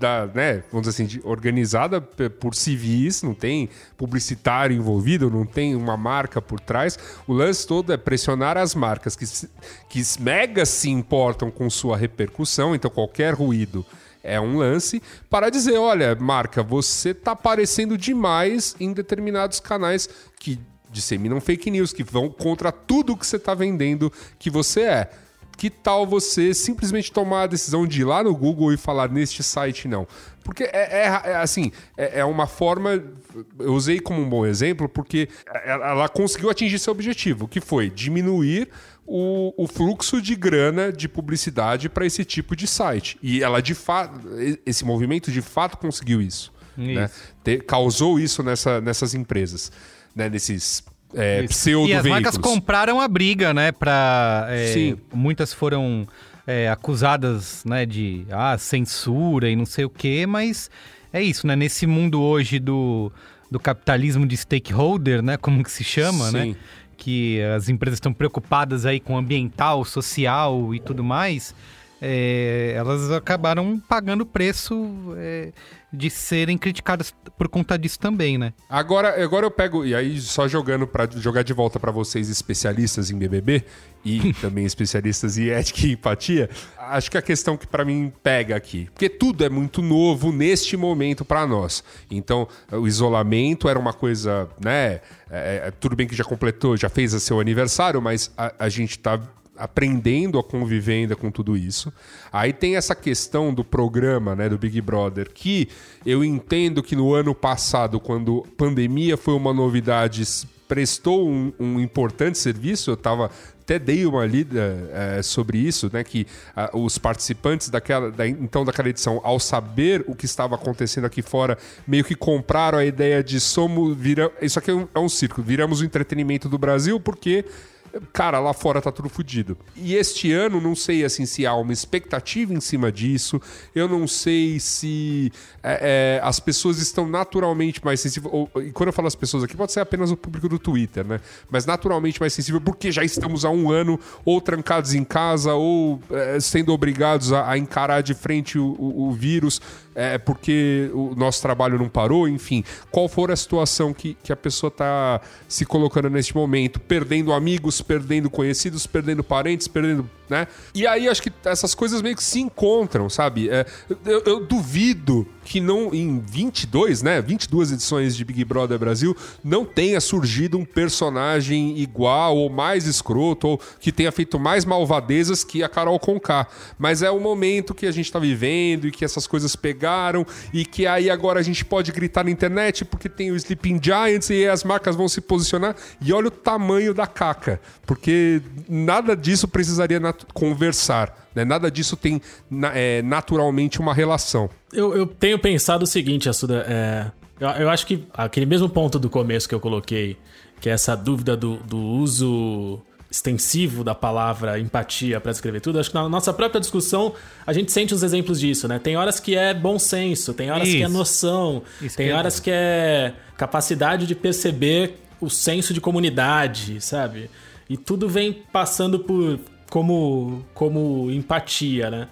da, né, vamos dizer assim, organizada por civis, não tem publicitário envolvido, não tem uma marca por trás. O lance todo é pressionar as marcas que, que mega se importam com sua repercussão, então qualquer ruído é um lance para dizer, olha, marca, você tá aparecendo demais em determinados canais que disseminam fake news, que vão contra tudo que você está vendendo que você é que tal você simplesmente tomar a decisão de ir lá no Google e falar neste site não? Porque é, é, é assim, é, é, uma forma. Eu usei como um bom exemplo porque ela conseguiu atingir seu objetivo, que foi diminuir o, o fluxo de grana de publicidade para esse tipo de site. E ela de fato. Esse movimento de fato conseguiu isso. Né? isso. Né? Ter, causou isso nessa, nessas empresas. Né? Nesses é, pseudo E as marcas compraram a briga, né? Pra, é, Sim. Muitas foram é, acusadas né, de ah, censura e não sei o quê, mas é isso, né? Nesse mundo hoje do, do capitalismo de stakeholder, né? Como que se chama, né? Sim. né? Que as empresas estão preocupadas aí com ambiental, social e tudo mais. É, elas acabaram pagando preço é, de serem criticadas por conta disso também, né? Agora, agora eu pego, e aí só jogando para jogar de volta para vocês especialistas em BBB e [LAUGHS] também especialistas em ética e empatia, acho que a questão que para mim pega aqui, porque tudo é muito novo neste momento para nós. Então, o isolamento era uma coisa, né? É, é, tudo bem que já completou, já fez o seu aniversário, mas a, a gente tá aprendendo a conviver ainda com tudo isso. Aí tem essa questão do programa, né, do Big Brother, que eu entendo que no ano passado, quando pandemia foi uma novidade, prestou um, um importante serviço. Eu estava até dei uma lida é, sobre isso, né? Que a, os participantes daquela, da, então daquela edição, ao saber o que estava acontecendo aqui fora, meio que compraram a ideia de somos vira, isso aqui é um, é um círculo, viramos o entretenimento do Brasil porque cara, lá fora tá tudo fodido. E este ano, não sei assim se há uma expectativa em cima disso, eu não sei se é, é, as pessoas estão naturalmente mais sensíveis. Ou, e quando eu falo as pessoas aqui, pode ser apenas o público do Twitter, né? Mas naturalmente mais sensível, porque já estamos há um ano ou trancados em casa ou é, sendo obrigados a, a, encarar de frente o, o, o vírus é porque o nosso trabalho não parou, enfim. Qual for a situação que, que a pessoa está se colocando neste momento, perdendo amigos, perdendo conhecidos, perdendo parentes, perdendo né? E aí acho que essas coisas meio que se encontram, sabe? É, eu, eu, duvido que não em 22, né, 22 edições de Big Brother Brasil não tenha surgido um personagem igual ou mais escroto ou que tenha feito mais malvadezas que a Carol Conká. Mas é o momento que a gente tá vivendo e que essas coisas pegaram e que aí agora a gente pode gritar na internet porque tem o Sleeping Giants e as marcas vão se posicionar e olha o tamanho da caca, porque nada disso precisaria conversar. Né? Nada disso tem é, naturalmente uma relação. Eu, eu, tenho pensado o seguinte, Assuda. É, eu, eu, acho que aquele mesmo ponto do começo que eu coloquei, que é essa dúvida do, do uso extensivo da palavra empatia para descrever tudo, acho que na nossa própria discussão a gente sente os exemplos disso, né? Tem horas que é bom senso, tem horas Isso. que é noção, Isso tem que é horas é... que é capacidade de perceber o senso de comunidade, sabe? E tudo vem passando por como, como empatia, né?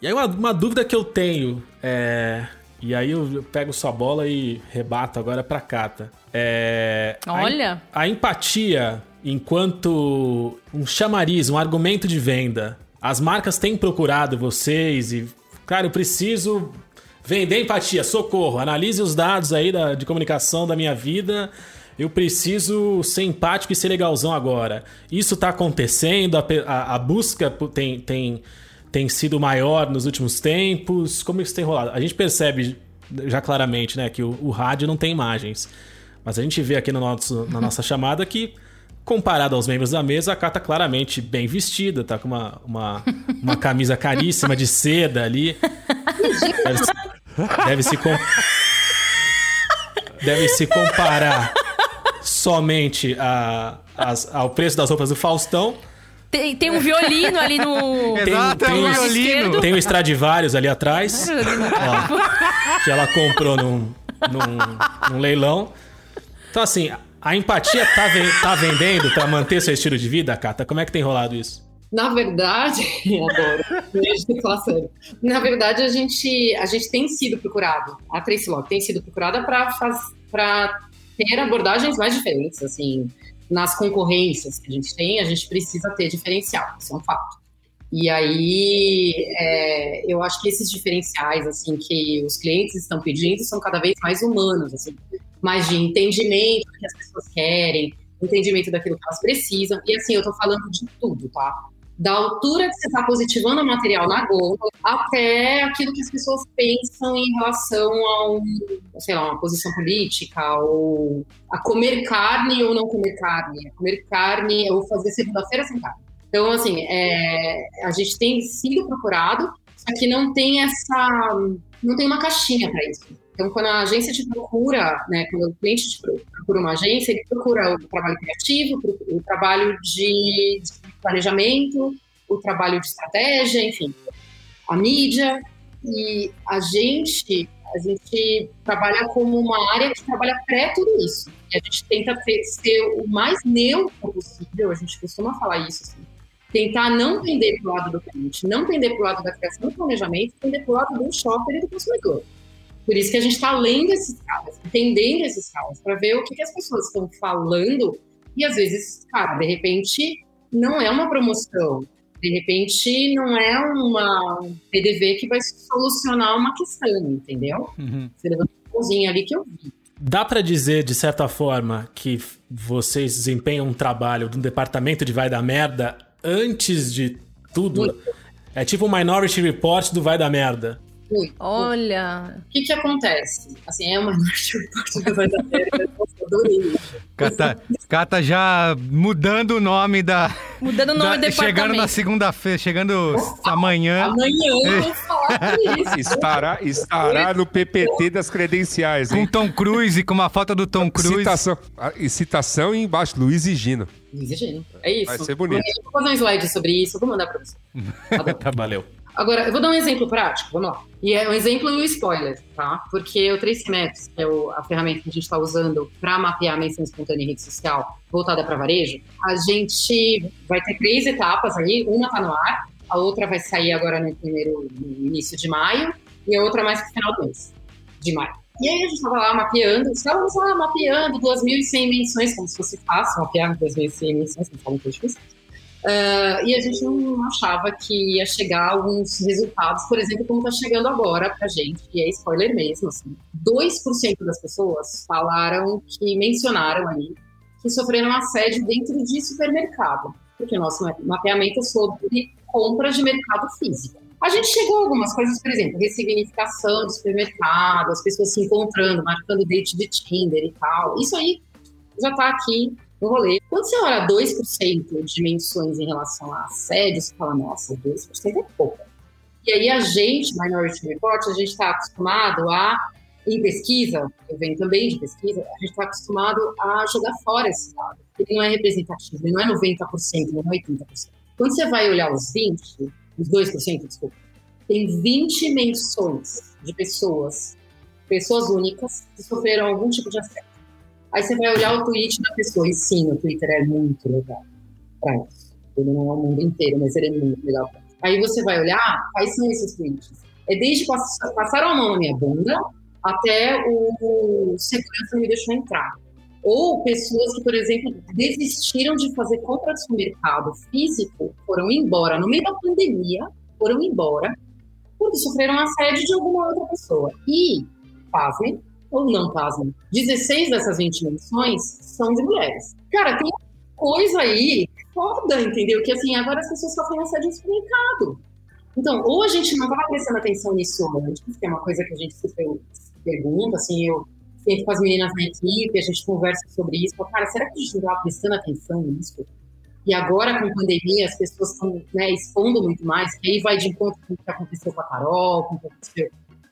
E aí uma, uma dúvida que eu tenho é E aí eu pego sua bola e rebato agora pra Cata. É, a Olha. A, empatia, enquanto um chamariz, um argumento de venda. As marcas têm procurado vocês e, cara, eu preciso vender empatia, socorro. Analise os dados aí da- de comunicação da minha vida. Eu preciso ser empático e ser legalzão agora. Isso tá acontecendo, a, a- a busca tem, tem, tem sido maior nos últimos tempos. Como isso tem rolado? A gente percebe já claramente, né, que o, o rádio não tem imagens. Mas a gente vê aqui no nosso, na nossa chamada que, comparado aos membros da mesa, a Cá tá claramente bem vestida, tá com uma, uma, uma camisa caríssima de seda ali. Deve se, deve se, com- deve se comparar somente a, as- ao preço das roupas do Faustão. Tem, tem um violino ali no. [LAUGHS] Tem- Exato, é tem um os- violino. Tem o Stradivarius ali atrás. [LAUGHS] Ó, que ela comprou num, num, num leilão. Então, assim, a empatia tá, tá vendendo pra manter seu estilo de vida, Cata? Como é que tem rolado isso? Na verdade, [LAUGHS] adoro. Sério. Na verdade, a gente, a gente tem sido procurado. A Tracy Locke tem sido procurada para ter abordagens mais diferentes, assim, nas concorrências que a gente tem, a gente precisa ter diferencial, isso é um fato. E aí, é, eu acho que esses diferenciais, assim, que os clientes estão pedindo são cada vez mais humanos, assim, mais de entendimento do que as pessoas querem, entendimento daquilo que elas precisam. E assim, eu tô falando de tudo, tá? Da altura que você está positivando o material na gôndola até aquilo que as pessoas pensam em relação a um, sei lá, uma posição política ou a comer carne ou não comer carne. A comer carne ou fazer segunda-feira sem carne. Então, assim, é, a gente tem sido procurado, só que não tem essa. não tem uma caixinha para isso. Então, quando a agência te procura, né, quando o cliente te procura uma agência, ele procura o trabalho criativo, o trabalho de, de planejamento, o trabalho de estratégia, enfim, a mídia. E a gente, a gente trabalha como uma área que trabalha pré tudo isso. E a gente tenta ser o mais neutro possível, a gente costuma falar isso, assim. Tentar não pender para o lado do cliente, não pender para o lado da criação e planejamento, pender para o lado do shopper e do consumidor. Por isso que a gente está lendo esses caras, entendendo esses caras, para ver o que, que as pessoas estão falando. E às vezes, cara, de repente não é uma promoção, de repente não é uma PDV que vai solucionar uma questão, entendeu? Uhum. Você levanta a mãozinha ali que eu vi. Dá pra dizer, de certa forma, que vocês desempenham um trabalho do departamento de vai da merda antes de tudo? Muito. É tipo o Minority Report do vai da merda. Muito. Olha. O que que acontece? Assim, é uma [LAUGHS] eu adorei. Cata, Cata já mudando o nome da. Mudando o nome da- do chegando na segunda-feira, chegando amanhã. Amanhã eu vou falar por isso. Estará, estará no PPT das credenciais, Com hein? Tom Cruise, com uma foto do Tom Cruise. Citação, ah, e citação e embaixo, Luiz e Gino. Exigindo. É isso. Vai ser bonito. Eu vou fazer um slide sobre isso, eu vou mandar pra você. [LAUGHS] Adoro. Tá, valeu. Agora, eu vou dar um exemplo prático, vamos lá. E é um exemplo e um spoiler, tá? Porque o Trace Maps, que é a ferramenta que a gente está usando para mapear a menção espontânea em rede social, voltada para varejo, a gente vai ter três etapas ali. Uma está no ar, a outra vai sair agora no primeiro no início de maio, e a outra mais pro final do mês, de maio. E aí a gente estava lá mapeando, estávamos lá mapeando 2.100 menções, como se fosse fácil mapear 2.100 menções, não fala é difícil. Ah, e a gente não achava que ia chegar alguns resultados, por exemplo, como está chegando agora pra gente, e é spoiler mesmo, assim. 2% das pessoas falaram que mencionaram ali que sofreram assédio dentro de supermercado, porque nosso mapeamento é sobre compras de mercado físico. A gente chegou a algumas coisas, por exemplo, ressignificação do supermercado, as pessoas se encontrando, marcando date de Tinder e tal. Isso aí já está aqui no rolê. Quando você olha 2% de menções em relação a assédio, você fala, nossa, 2% é pouco. E aí a gente, Minority Report, a gente está acostumado a, em pesquisa, eu venho também de pesquisa, a gente está acostumado a jogar fora esse dado. Ele não é representativo, ele não é 90%, não é 80%. Quando você vai olhar os 20%, os 2%, desculpa, tem 20 menções de pessoas, pessoas únicas, que sofreram algum tipo de assédio. Aí você vai olhar o tweet da pessoa, e sim, o Twitter é muito legal para isso. Ele não é o mundo inteiro, mas ele é muito legal pra isso. Aí você vai olhar quais são esses tweets. É desde pass passaram a mão na minha bunda até o, segurança me deixou entrar. Ou pessoas que, por exemplo, desistiram de fazer compra de supermercado físico, foram embora no meio da pandemia, foram embora, porque sofreram assédio de alguma outra pessoa. E, pasmem, ou não pasmem, 16 dessas 20 menções são de mulheres. Cara, tem coisa aí foda, entendeu? Que assim, agora as pessoas sofrem assédio no supermercado. Então, ou a gente não estava prestando atenção nisso antes, que é uma coisa que a gente se pergunta, assim, eu sempre com as meninas na equipe, a gente conversa sobre isso, cara, será que a gente não estava prestando atenção nisso? E agora, com a pandemia, as pessoas estão né, expondo muito mais, que aí vai de encontro com o que aconteceu com a Carol, com o que aconteceu.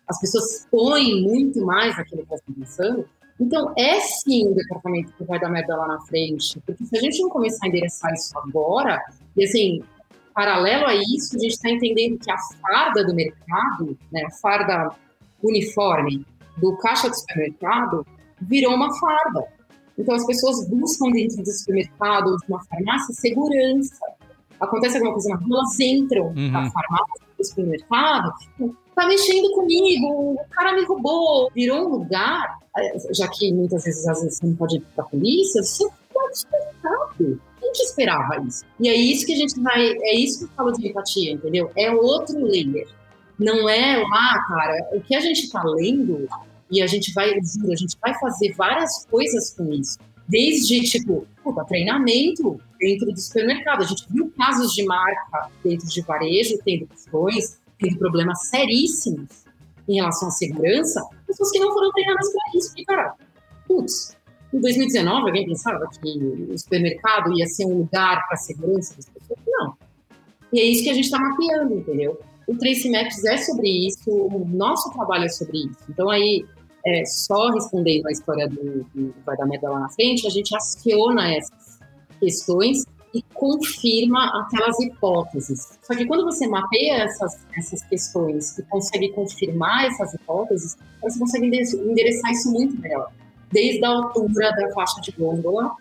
As pessoas expõem muito mais aquilo que elas estão pensando. Então, é sim um departamento que vai dar merda lá na frente, porque se a gente não começar a endereçar isso agora, e assim, paralelo a isso, a gente está entendendo que a farda do mercado, né, a farda uniforme do caixa do supermercado, virou uma farda. Então, as pessoas buscam dentro do supermercado ou de uma farmácia segurança. Acontece alguma coisa na rua, elas entram uhum. na farmácia do supermercado, tá mexendo comigo, o cara me roubou. Virou um lugar, já que muitas vezes, às vezes você não pode ir pra polícia, você pode supermercado. Quem que esperava isso? E é isso que a gente vai, é isso que eu falo de empatia, entendeu? É outro layer. Não é lá, cara, o que a gente tá lendo e a gente vai, juro, a gente vai fazer várias coisas com isso. Desde, tipo, puta, treinamento dentro do supermercado. A gente viu casos de marca dentro de varejo tendo questões, tendo problemas seríssimos em relação à segurança, pessoas que não foram treinadas para isso. E, cara, putz, em 2019 alguém pensava que o supermercado ia ser um lugar para segurança das pessoas? Não. E é isso que a gente está mapeando, entendeu? O Trace Maps é sobre isso, o nosso trabalho é sobre isso. Então, aí, é, só respondendo a história do, do Vai dar merda lá na frente, a gente aciona essas questões e confirma aquelas hipóteses. Só que quando você mapeia essas, essas questões e consegue confirmar essas hipóteses, você consegue endereçar isso muito melhor. Desde a altura da faixa de gôndola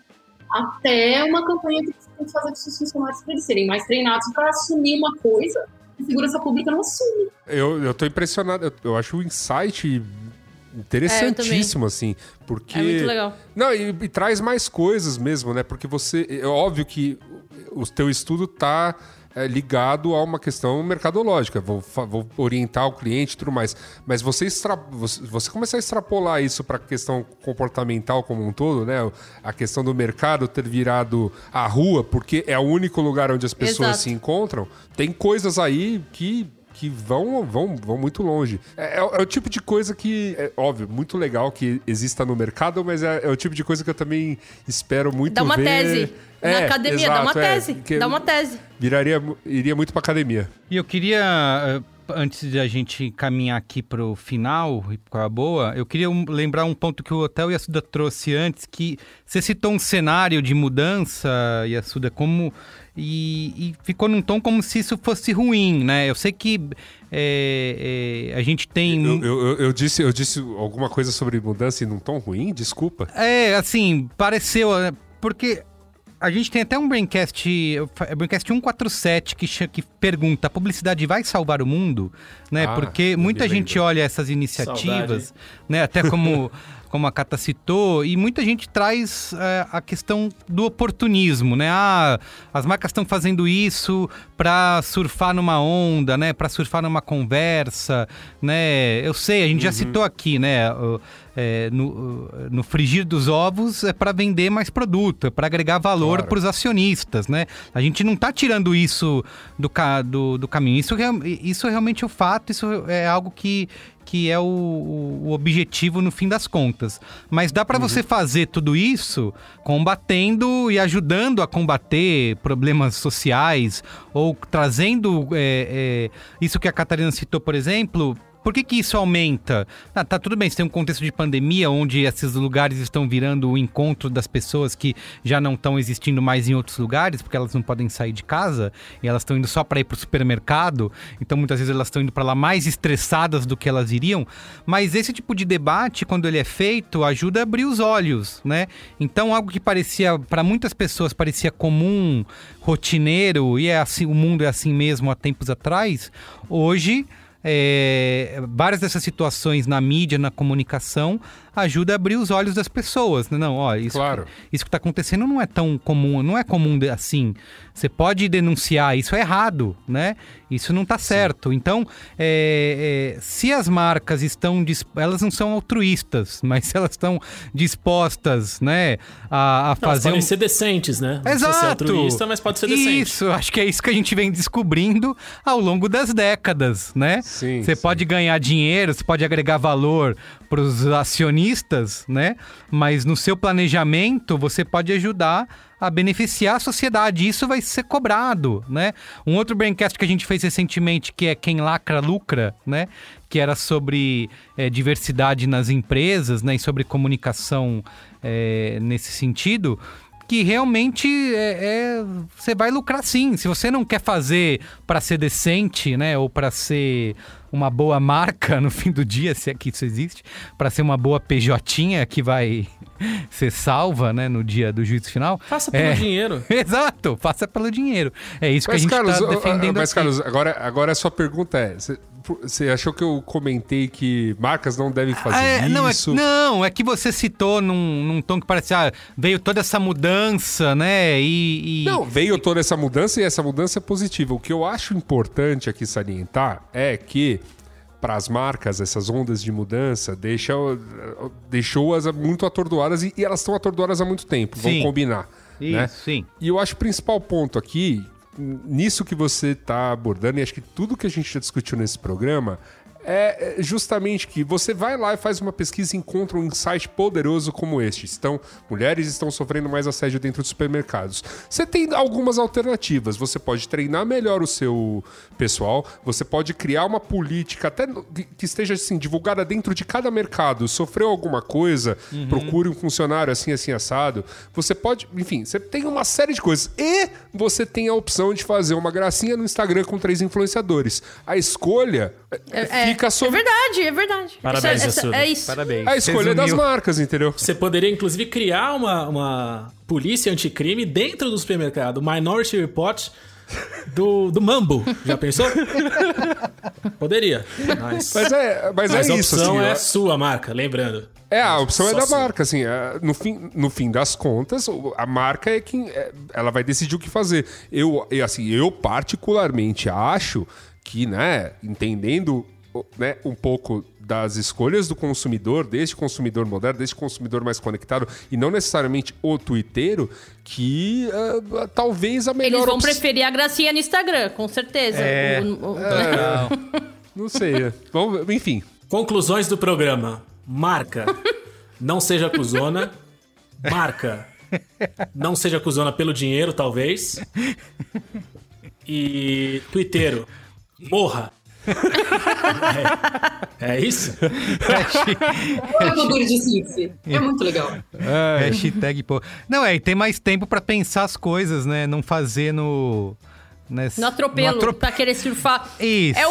até uma campanha que você tem que fazer com seus funcionários para eles serem mais treinados para assumir uma coisa que segurança pública não assume. Eu, eu impressionado, eu, eu acho o insight interessantíssimo, é, assim. Porque. É muito legal. Não, e, e, traz mais coisas mesmo, né? Porque você. É óbvio que o teu estudo tá é, ligado a uma questão mercadológica. Vou, vou, orientar o cliente e tudo mais. Mas você, extra, você, você começar a extrapolar isso para a questão comportamental como um todo, né? A questão do mercado ter virado a rua, porque é o único lugar onde as pessoas Exato. se encontram. Tem coisas aí que que vão, vão, vão muito longe. É, é, é, o tipo de coisa que, é óbvio, muito legal que exista no mercado, mas é, é o tipo de coisa que eu também espero muito Dá uma ver. tese. Na é, academia, exato, dá uma tese. dá uma tese. Viraria, iria muito pra academia. E eu queria eh, antes de a gente caminhar aqui para o final e para a boa, eu queria um, lembrar um ponto que o Hotel Yasuda trouxe antes, que você citou um cenário de mudança, Yasuda, como e, e, ficou num tom como se isso fosse ruim, né? Eu sei que é, é, a gente tem. Eu, eu, eu, disse, eu disse alguma coisa sobre mudança e num tom ruim? Desculpa. É, assim, pareceu. É, porque a gente tem até um Braincast, é Braincast 147, que, que pergunta: a publicidade vai salvar o mundo? Né? Ah, Porque muita gente olha essas iniciativas, né? Até como [LAUGHS] como a Cata citou, e muita gente traz é, a questão do oportunismo, né? Ah, as marcas estão fazendo isso para surfar numa onda, né? Para surfar numa conversa, né? Eu sei, a gente uhum. já citou aqui, né? É, no, no, frigir dos ovos é para vender mais produto, é para agregar valor claro. para os acionistas, né? A gente não está tirando isso do, do, do caminho. Isso, isso é realmente o fato, isso é algo que, que é o, o, objetivo no fim das contas. Mas dá para uhum. você fazer tudo isso combatendo e ajudando a combater problemas sociais ou trazendo é, é, isso que a Catarina citou, por exemplo, por que, que isso aumenta? Ah, tá tudo bem, você tem um contexto de pandemia onde esses lugares estão virando o encontro das pessoas que já não estão existindo mais em outros lugares, porque elas não podem sair de casa e elas estão indo só para ir para o supermercado. Então muitas vezes elas estão indo para lá mais estressadas do que elas iriam. Mas esse tipo de debate, quando ele é feito, ajuda a abrir os olhos, né? Então algo que parecia para muitas pessoas parecia comum, rotineiro e é assim, o mundo é assim mesmo há tempos atrás, hoje é, várias dessas situações na mídia, na comunicação, ajuda a abrir os olhos das pessoas. né? Não, ó, isso, Claro. isso que está acontecendo não é tão comum, não é comum assim. Você pode denunciar, isso é errado, né? Isso não está certo. Então, é, é, se as marcas estão, elas não são altruístas, [LAUGHS] mas se elas estão dispostas, né, a, a Não, elas fazer podem um... ser decentes, né? Não Exato. ser altruísta, mas pode ser decente. Isso, acho que é isso que a gente vem descobrindo ao longo das décadas, né? Sim, Você sim. pode ganhar dinheiro, você pode agregar valor para os acionistas, né? Mas no seu planejamento você pode ajudar a beneficiar a sociedade. Isso vai ser cobrado, né? Um outro braincast que a gente fez recentemente, que é Quem Lacra Lucra, né? Que era sobre eh, diversidade nas empresas, né? E sobre comunicação eh, nesse sentido que realmente é, é- você vai lucrar sim. Se você não quer fazer para ser decente, né, ou para ser uma boa marca no fim do dia, se é que isso existe, para ser uma boa PJ que vai [LAUGHS] ser salva, né, no dia do juízo final. Faça pelo É. dinheiro. [LAUGHS] Exato, faça pelo dinheiro. É isso que a Mas, gente está defendendo mas, aqui. Carlos, agora, agora a sua pergunta é: você- achou que eu comentei que marcas não devem fazer É, não, é, isso? não, é que você citou num, num tom que parece, ah, veio toda essa mudança, né? E, e- Não, veio toda essa mudança e essa mudança é positiva. O que eu acho importante aqui salientar é que para as marcas, essas ondas de mudança deixa, deixou-as muito atordoadas e, e elas estão atordoadas há muito tempo, Sim. vamos combinar. Isso, né? sim. E eu acho que o principal ponto aqui, nisso que você está abordando, e acho que tudo que a gente já discutiu nesse programa, é é justamente que você vai lá e faz uma pesquisa e encontra um insight poderoso como este. Estão, mulheres estão sofrendo mais assédio dentro dos supermercados. Você tem algumas alternativas. Você pode treinar melhor o seu pessoal, você pode criar uma política até que esteja assim, divulgada dentro de cada mercado. Sofreu alguma coisa, procure um funcionário assim, assim, assado. Você pode, enfim, você tem uma série de coisas. E você tem a opção de fazer uma gracinha no Instagram com três influenciadores. A escolha eh, fica é sobre verdade, é verdade. Parabéns, Isso é, Yasuda. é isso. Parabéns. a escolha das Resumiu. marcas, entendeu? Você poderia, inclusive, criar uma, uma polícia anticrime dentro do supermercado. Minority Report do, do Mambo. Já pensou? [LAUGHS] poderia. Mas, Mas é, mas mas é a isso, opção assim. é ó. sua marca, lembrando. É, a opção é da sua. marca, assim. é, No fim, no fim das contas, a marca é quem. é, ela vai decidir o que fazer. Eu, assim, eu particularmente acho que, né, entendendo né, um pouco das escolhas do consumidor, deste consumidor moderno, deste consumidor mais conectado, e não necessariamente o twitteiro, que ah, talvez a melhor Eles vão opção- preferir a gracinha no Instagram, com certeza. É. O- o- Não sei. Vamos, enfim. Conclusões do programa. Marca. Não seja cuzona. Marca. Não seja cuzona pelo dinheiro, talvez. E twitteiro. Morra. [LAUGHS] É, é isso? Olha o Duro de síntese. É muito legal. Hashtag, pô. Não, é, e tem mais tempo pra pensar as coisas, né? Não fazer no. né, No atropelo, no atrope- pra querer surfar. Isso, É o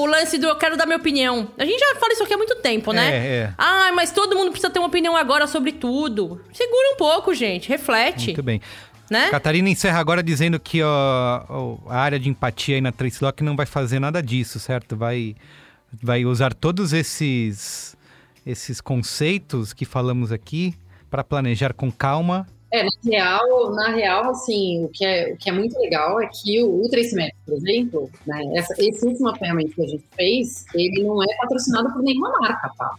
isso. lance do eu quero dar minha opinião. A gente já fala isso aqui há muito tempo, né? É, é. Ah, mas todo mundo precisa ter uma opinião agora sobre tudo. Segura um pouco, gente. Reflete. Muito bem. Né? Catarina encerra agora dizendo que ó, ó, a área de empatia aí na Trace Lock não vai fazer nada disso, certo? Vai, vai usar todos esses, esses conceitos que falamos aqui para planejar com calma. É, na real, na real, assim, o que é, o que é muito legal é que o Médico, por exemplo, né, essa, esse último apoiamento que a gente fez, ele não é patrocinado por nenhuma marca, tá?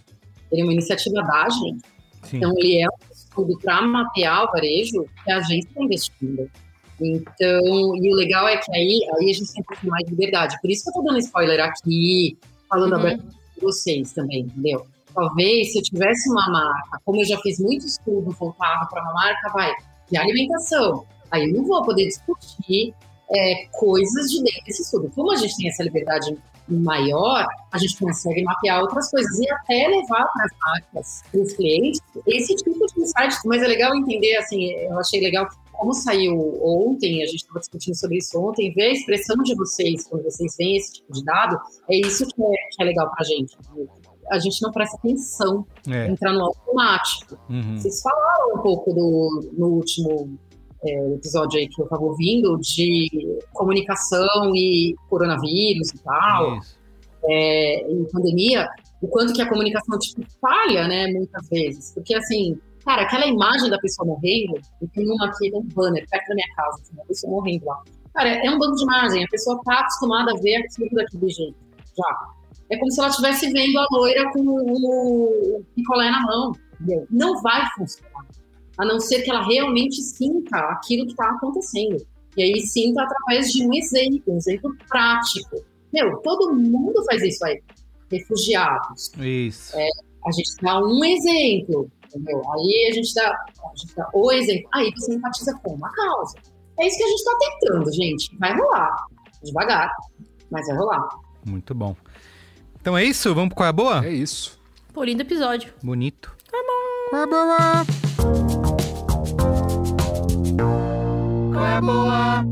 Ele é uma iniciativa da gente. Sim. Então, ele é um estudo para mapear o varejo que a agência está investindo. Então, e o legal é que aí, aí a gente tem um mais de liberdade. Por isso que eu tô dando spoiler aqui, falando Uhum. aberto com vocês também, entendeu? Talvez se eu tivesse uma marca, como eu já fiz muito estudo voltado para uma marca, vai, de alimentação, aí eu não vou poder discutir é, coisas de dentro desse estudo. Como a gente tem essa liberdade maior, a gente consegue mapear outras coisas e até levar para as marcas, para os clientes, esse tipo de insight. Mas é legal entender, assim, eu achei legal como saiu ontem, a gente estava discutindo sobre isso ontem, ver a expressão de vocês quando vocês veem esse tipo de dado, é isso que é, que é legal para a gente. A gente não presta atenção, É. entra no automático. Uhum. Vocês falaram um pouco do, no último é, episódio aí que eu estava ouvindo de comunicação e coronavírus e tal. É, em pandemia, o quanto que a comunicação tipo, falha, né, muitas vezes. Porque, assim, cara, aquela imagem da pessoa morrendo, eu tenho uma aqui, um banner perto da minha casa, assim, a pessoa morrendo lá. Cara, é um banco de imagem, a pessoa tá acostumada a ver aquilo daquele jeito, já. É como se ela estivesse vendo a loira com o picolé na mão? Não vai funcionar, a não ser que ela realmente sinta aquilo que está acontecendo. E aí sinta através de um exemplo, um exemplo prático. Meu, todo mundo faz isso aí. Refugiados. Isso. É, a gente dá um exemplo, entendeu? Aí a gente dá, a gente dá o exemplo. Aí você empatiza com uma causa. É isso que a gente está tentando, gente. Vai rolar. Devagar, mas vai rolar. Muito bom. Então é isso? Vamos pro Qual é a Boa? É isso. Pô, lindo episódio. Bonito. Tá bom. Qual é a Boa? Qual é a Boa?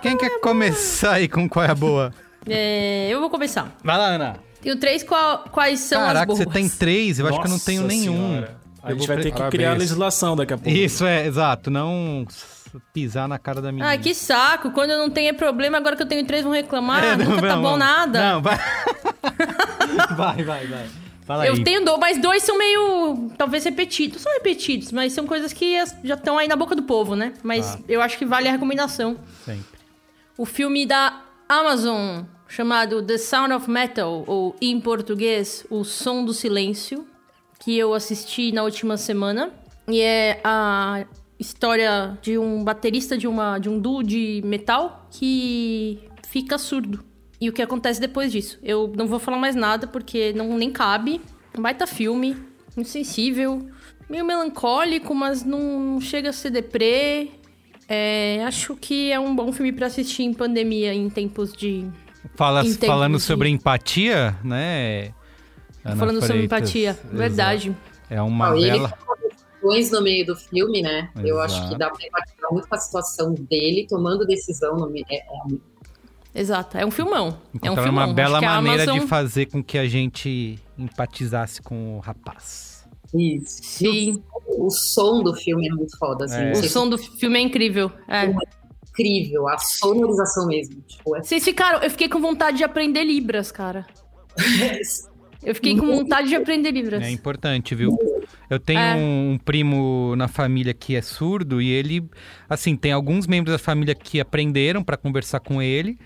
Quem quer começar aí com Qual é a Boa? É, eu vou começar. Vai lá, Ana. Tenho três qual- quais são as Caraca, boas. você tem três, eu acho que eu não Nossa tenho nenhum. Senhora. A Eu gente vou vai ter que Parabéns. criar legislação daqui a pouco. Isso, é, exato. Não pisar na cara da menina. Ah, que saco. Quando eu não tenho é problema, agora que eu tenho três vão reclamar. [LAUGHS] É, não, Nunca tá bom vamos. nada. Não, vai. [LAUGHS] vai, vai, vai. Fala Eu aí. tenho dor, mas dois são meio, talvez repetidos. São repetidos, mas são coisas que já estão aí na boca do povo, né? Mas Ah. eu acho que vale a recomendação. Sempre. O filme da Amazon, chamado The Sound of Metal, ou em português, O Som do Silêncio, que eu assisti na última semana. E é a história de um baterista de, uma, de um duo de metal que fica surdo. E o que acontece depois disso. Eu não vou falar mais nada porque não nem cabe. Um baita filme, insensível, meio melancólico, mas não, chega a ser deprê. É, acho que é um bom filme pra assistir em pandemia, em tempos de. Fala, Em tempos falando de- sobre empatia, né? Ana falando sobre Freitas, empatia. exato. É É uma ele bela. Questões no meio do filme, né? Eu acho Exato. que dá pra empatizar muito com a situação dele, tomando decisão no meio. É, é, Exato. É um filmão. é um filmão. uma bela maneira Amazon... de fazer com que a gente empatizasse com o rapaz. isso. Sim. O som do filme é muito foda, assim. É. O som do filme é incrível. É. é incrível, a sonorização mesmo. Tipo, é Vocês ficaram. Eu fiquei com vontade de aprender Libras, cara. [LAUGHS] Eu fiquei com vontade de aprender Libras. É importante, viu? Eu tenho É. um primo na família que é surdo e ele, assim, tem alguns membros da família que aprenderam para conversar com ele,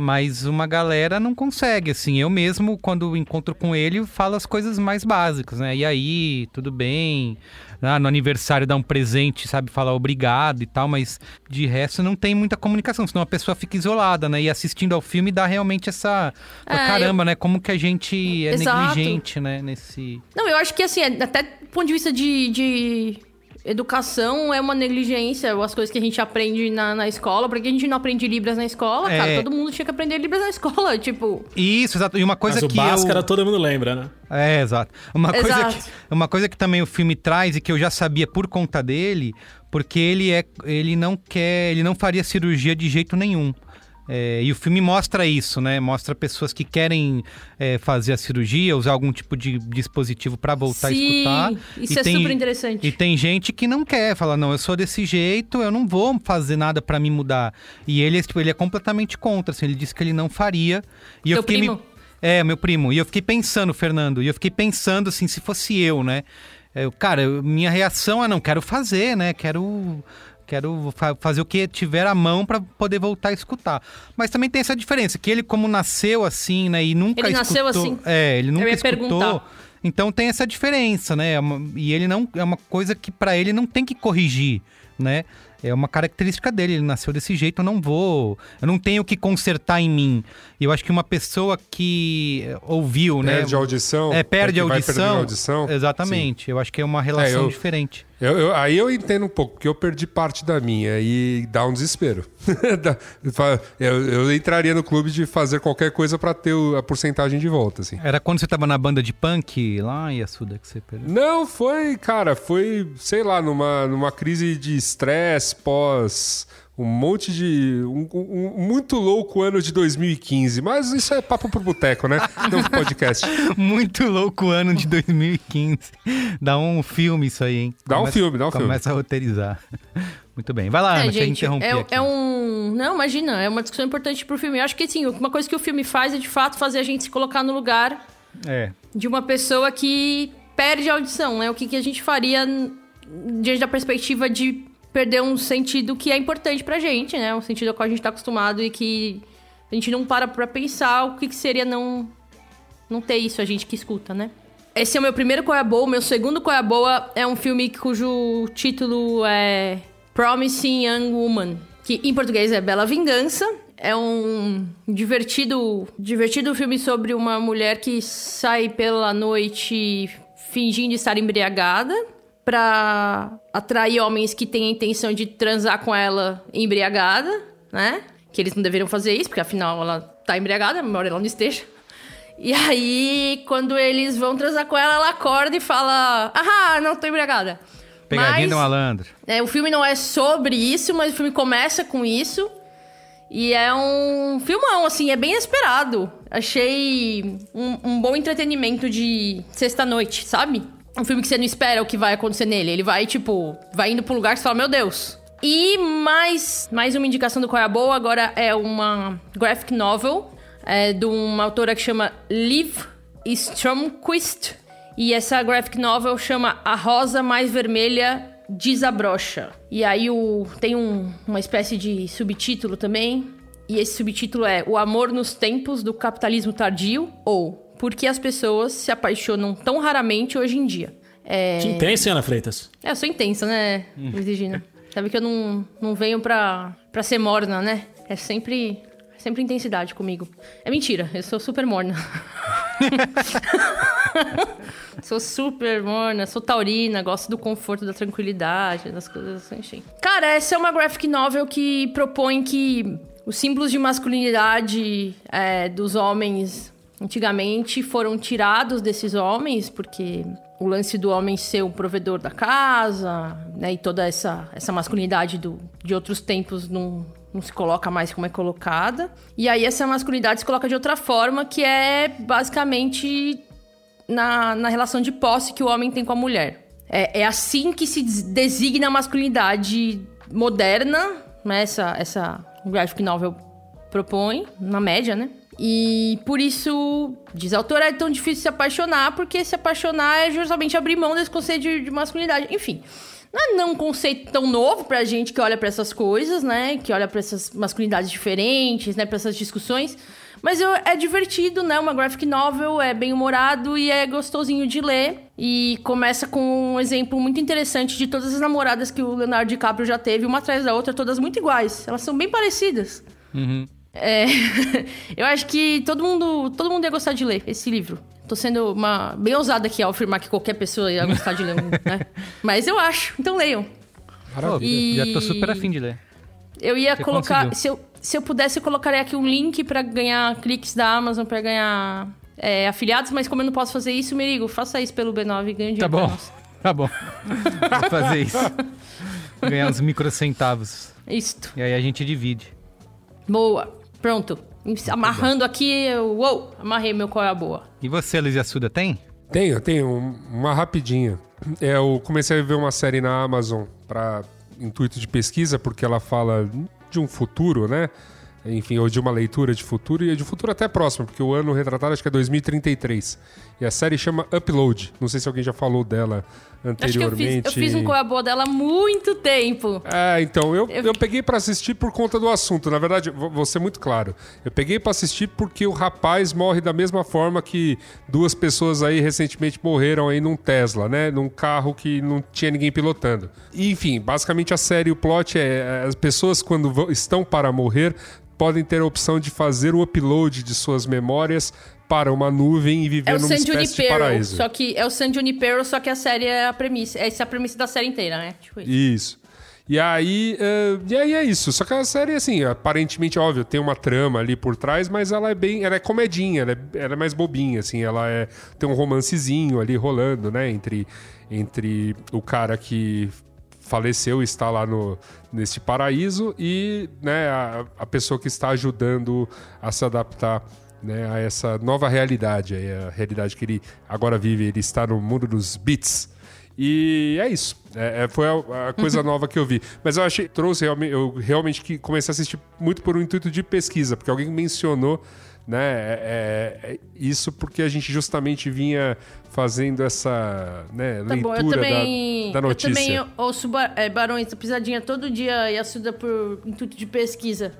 mas uma galera não consegue, assim. Eu mesmo, quando encontro com ele, falo as coisas mais básicas, né? E aí, tudo bem? Ah, no aniversário dá um presente, sabe? Falar obrigado e tal, mas de resto não tem muita comunicação, senão a pessoa fica isolada, né? E assistindo ao filme dá realmente essa... É, Caramba, né? Como que a gente é Exato. negligente, né? Nesse... Não, eu acho que assim, até do ponto de vista de, de educação, é uma negligência as coisas que a gente aprende na, na escola. Porque a gente não aprende Libras na escola, É. cara. Todo mundo tinha que aprender Libras na escola. [LAUGHS] Tipo, Isso, exato. E uma coisa Mas o que Bhaskara eu... todo mundo lembra, né? É, exato. Uma coisa, Exato. que, uma coisa que também o filme traz e que eu já sabia por conta dele, porque ele é, ele não quer, ele não faria cirurgia de jeito nenhum. É, e o filme mostra isso, né? Mostra pessoas que querem é, fazer a cirurgia, usar algum tipo de dispositivo para voltar a sim, escutar. isso E é tem- super interessante. E tem gente que não quer, fala, não, eu sou desse jeito, eu não vou fazer nada pra me mudar. E ele, tipo, ele é completamente contra, assim, ele disse que ele não faria. E eu Teu fiquei me- primo? É, meu primo. E eu fiquei pensando, Fernando, e eu fiquei pensando assim, se fosse eu, né? Eu, cara, eu- minha reação é não, quero fazer, né? Quero quero fa- fazer o que tiver à mão pra poder voltar a escutar. Mas também tem essa diferença, que ele como nasceu assim, né, e nunca Ele nasceu escutou, assim? é, ele nunca ia escutou. perguntar. Então tem essa diferença, né? É E ele não é uma coisa que pra ele não tem que corrigir, né? É uma característica dele, ele nasceu desse jeito, eu não vou, eu não tenho que consertar em mim. E eu acho que uma pessoa que eh, ouviu, né? Perde audição. É, perde que a audição. audição. Exatamente. Eu acho que é uma relação É, eu- diferente. Eu- eu- aí eu entendo um pouco, porque eu perdi parte da minha e dá um desespero. [LAUGHS] Eu, entraria no clube de fazer qualquer coisa pra ter a porcentagem de volta, assim. Era quando você tava na banda de punk lá em Assuda que você perdeu. Não, foi, cara, foi, sei lá, numa, numa crise de estresse pós um monte de. Um, um- um muito louco ano de 2015. Mas isso é papo pro boteco, né? Não pro [LAUGHS] podcast. Muito louco ano de 2015. Dá um filme isso aí, hein? Dá um filme, dá um filme. Começa a roteirizar. [LAUGHS] Muito bem. Vai lá, Ana, É, deixa eu gente, interromper é, aqui. é um. Não, imagina, é uma discussão importante pro filme. Eu acho que, assim, uma coisa que o filme faz é de fato fazer a gente se colocar no lugar É. de uma pessoa que perde a audição, né? O que, que a gente faria diante da perspectiva de perder um sentido que é importante pra gente, né? Um sentido ao qual a gente tá acostumado e que a gente não para pra pensar o que, que seria não, não ter isso, a gente que escuta, né? Esse é o meu primeiro Qual é Boa. Meu segundo Qual é Boa é um filme cujo título é Promising Young Woman, que em português é Bela Vingança. É um divertido, divertido filme sobre uma mulher que sai pela noite fingindo estar embriagada pra atrair homens que têm a intenção de transar com ela embriagada, né? Que eles não deveriam fazer isso, porque afinal ela tá embriagada, embora ela não esteja. E aí, quando eles vão transar com ela, ela acorda e fala: Ah, não tô embriagada. Pegadinha Mas- do malandro. é, o filme não é sobre isso, mas o filme começa com isso. E é um filmão, assim, é bem esperado. Achei um, um bom entretenimento de sexta-noite, sabe? Um filme que você não espera o que vai acontecer nele. Ele vai, tipo, vai indo pro lugar que você fala, meu Deus. E mais, mais uma indicação do Qual é a Boa, agora é uma graphic novel é, de uma autora que chama Liv Stromquist. E essa graphic novel chama A Rosa Mais Vermelha Desabrocha. E aí o, tem um- uma espécie de subtítulo também. E esse subtítulo é O Amor nos Tempos do Capitalismo Tardio ou Por que as pessoas se apaixonam tão raramente hoje em dia. É, Que intensa, Ana Freitas? é, eu sou intensa, né, Luiz Regina? Sabe que eu não, não venho pra, pra ser morna, né? É sempre, sempre intensidade comigo. É mentira, eu sou super morna. [LAUGHS] sou super morna, sou taurina, gosto do conforto, da tranquilidade, das coisas assim, enfim. Cara, essa é uma graphic novel que propõe que os símbolos de masculinidade é, dos homens antigamente foram tirados desses homens, porque o lance do homem ser o provedor da casa, né, e toda essa, essa masculinidade do, de outros tempos não, não se coloca mais como é colocada. E aí essa masculinidade se coloca de outra forma, que é basicamente na, na relação de posse que o homem tem com a mulher. É, é assim que se des- designa a masculinidade moderna, né? Essa, essa graphic novel propõe, na média, né? E por isso, diz a autora, é tão difícil se apaixonar, porque se apaixonar é justamente abrir mão desse conceito de, de masculinidade. Enfim, não é um conceito tão novo pra gente que olha pra essas coisas, né? Que olha pra essas masculinidades diferentes, né? Pra essas discussões. Mas eu- é divertido, né? Uma graphic novel, é bem humorado e é gostosinho de ler. E começa com um exemplo muito interessante de todas as namoradas que o Leonardo DiCaprio já teve, uma atrás da outra, todas muito iguais. Elas são bem parecidas. É, [LAUGHS] eu acho que todo mundo, todo mundo ia gostar de ler esse livro. Tô sendo uma bem ousada aqui ao afirmar que qualquer pessoa ia gostar de ler um, né? [LAUGHS] Mas eu acho, então leiam. Pô, E- Já tô super afim de ler. Eu ia Você colocar. conseguiu. Se eu, se eu pudesse, eu colocaria aqui um link pra ganhar cliques da Amazon, pra ganhar é, afiliados, mas como eu não posso fazer isso, Merigo, faça isso pelo B9 e ganhe dinheiro Tá bom. [LAUGHS] Tá bom. Vou fazer isso. Ganhar uns microcentavos. Isto. E aí a gente divide. Boa. Pronto. Amarrando aqui, eu, uou, amarrei meu qual é a boa. E você, Luiz Assuda, tem? Tenho, tenho um- uma rapidinha. É, eu comecei a ver uma série na Amazon para intuito de pesquisa, porque ela fala de um futuro, né? Enfim, ou de uma leitura de futuro, e é de futuro até próximo, porque o ano retratado acho que é 2033. E a série chama Upload. Não sei se alguém já falou dela Acho que eu fiz, anteriormente. eu fiz um é boa dela há muito tempo. É, então, eu, Eu- eu peguei pra assistir por conta do assunto. Na verdade, vou, ser muito claro. Eu peguei pra assistir porque o rapaz morre da mesma forma que duas pessoas aí recentemente morreram aí num Tesla, né? Num carro que não tinha ninguém pilotando. E, enfim, basicamente a série, o plot é as pessoas quando vão- estão para morrer podem ter a opção de fazer o upload de suas memórias para uma nuvem e viver É numa San espécie de Junipero, paraíso. só que é o San Junipero, só que a série é a premissa. Essa é a premissa da série inteira, né? Tipo isso. Isso. E aí, eh, e aí é isso. Só que a série, assim, aparentemente, óbvio, tem uma trama ali por trás, mas ela é bem. Ela é comedinha, ela é, ela é mais bobinha, assim. Ela é. Tem um romancezinho ali rolando, né? Entre, entre o cara que faleceu e está lá no, neste paraíso e né, a, a pessoa que está ajudando a se adaptar né, a essa nova realidade, a realidade que ele agora vive, ele está no mundo dos bits. E é isso. É, é, foi a, a coisa [LAUGHS] nova que eu vi. Mas eu achei, trouxe realmente, eu realmente que comecei a assistir muito por um intuito de pesquisa, porque alguém mencionou né, é, é, isso porque a gente justamente vinha fazendo essa né, Tá bom, leitura eu também, da, da notícia. eu também ouço ba- é, Barões da Pisadinha todo dia e assisto por intuito de pesquisa.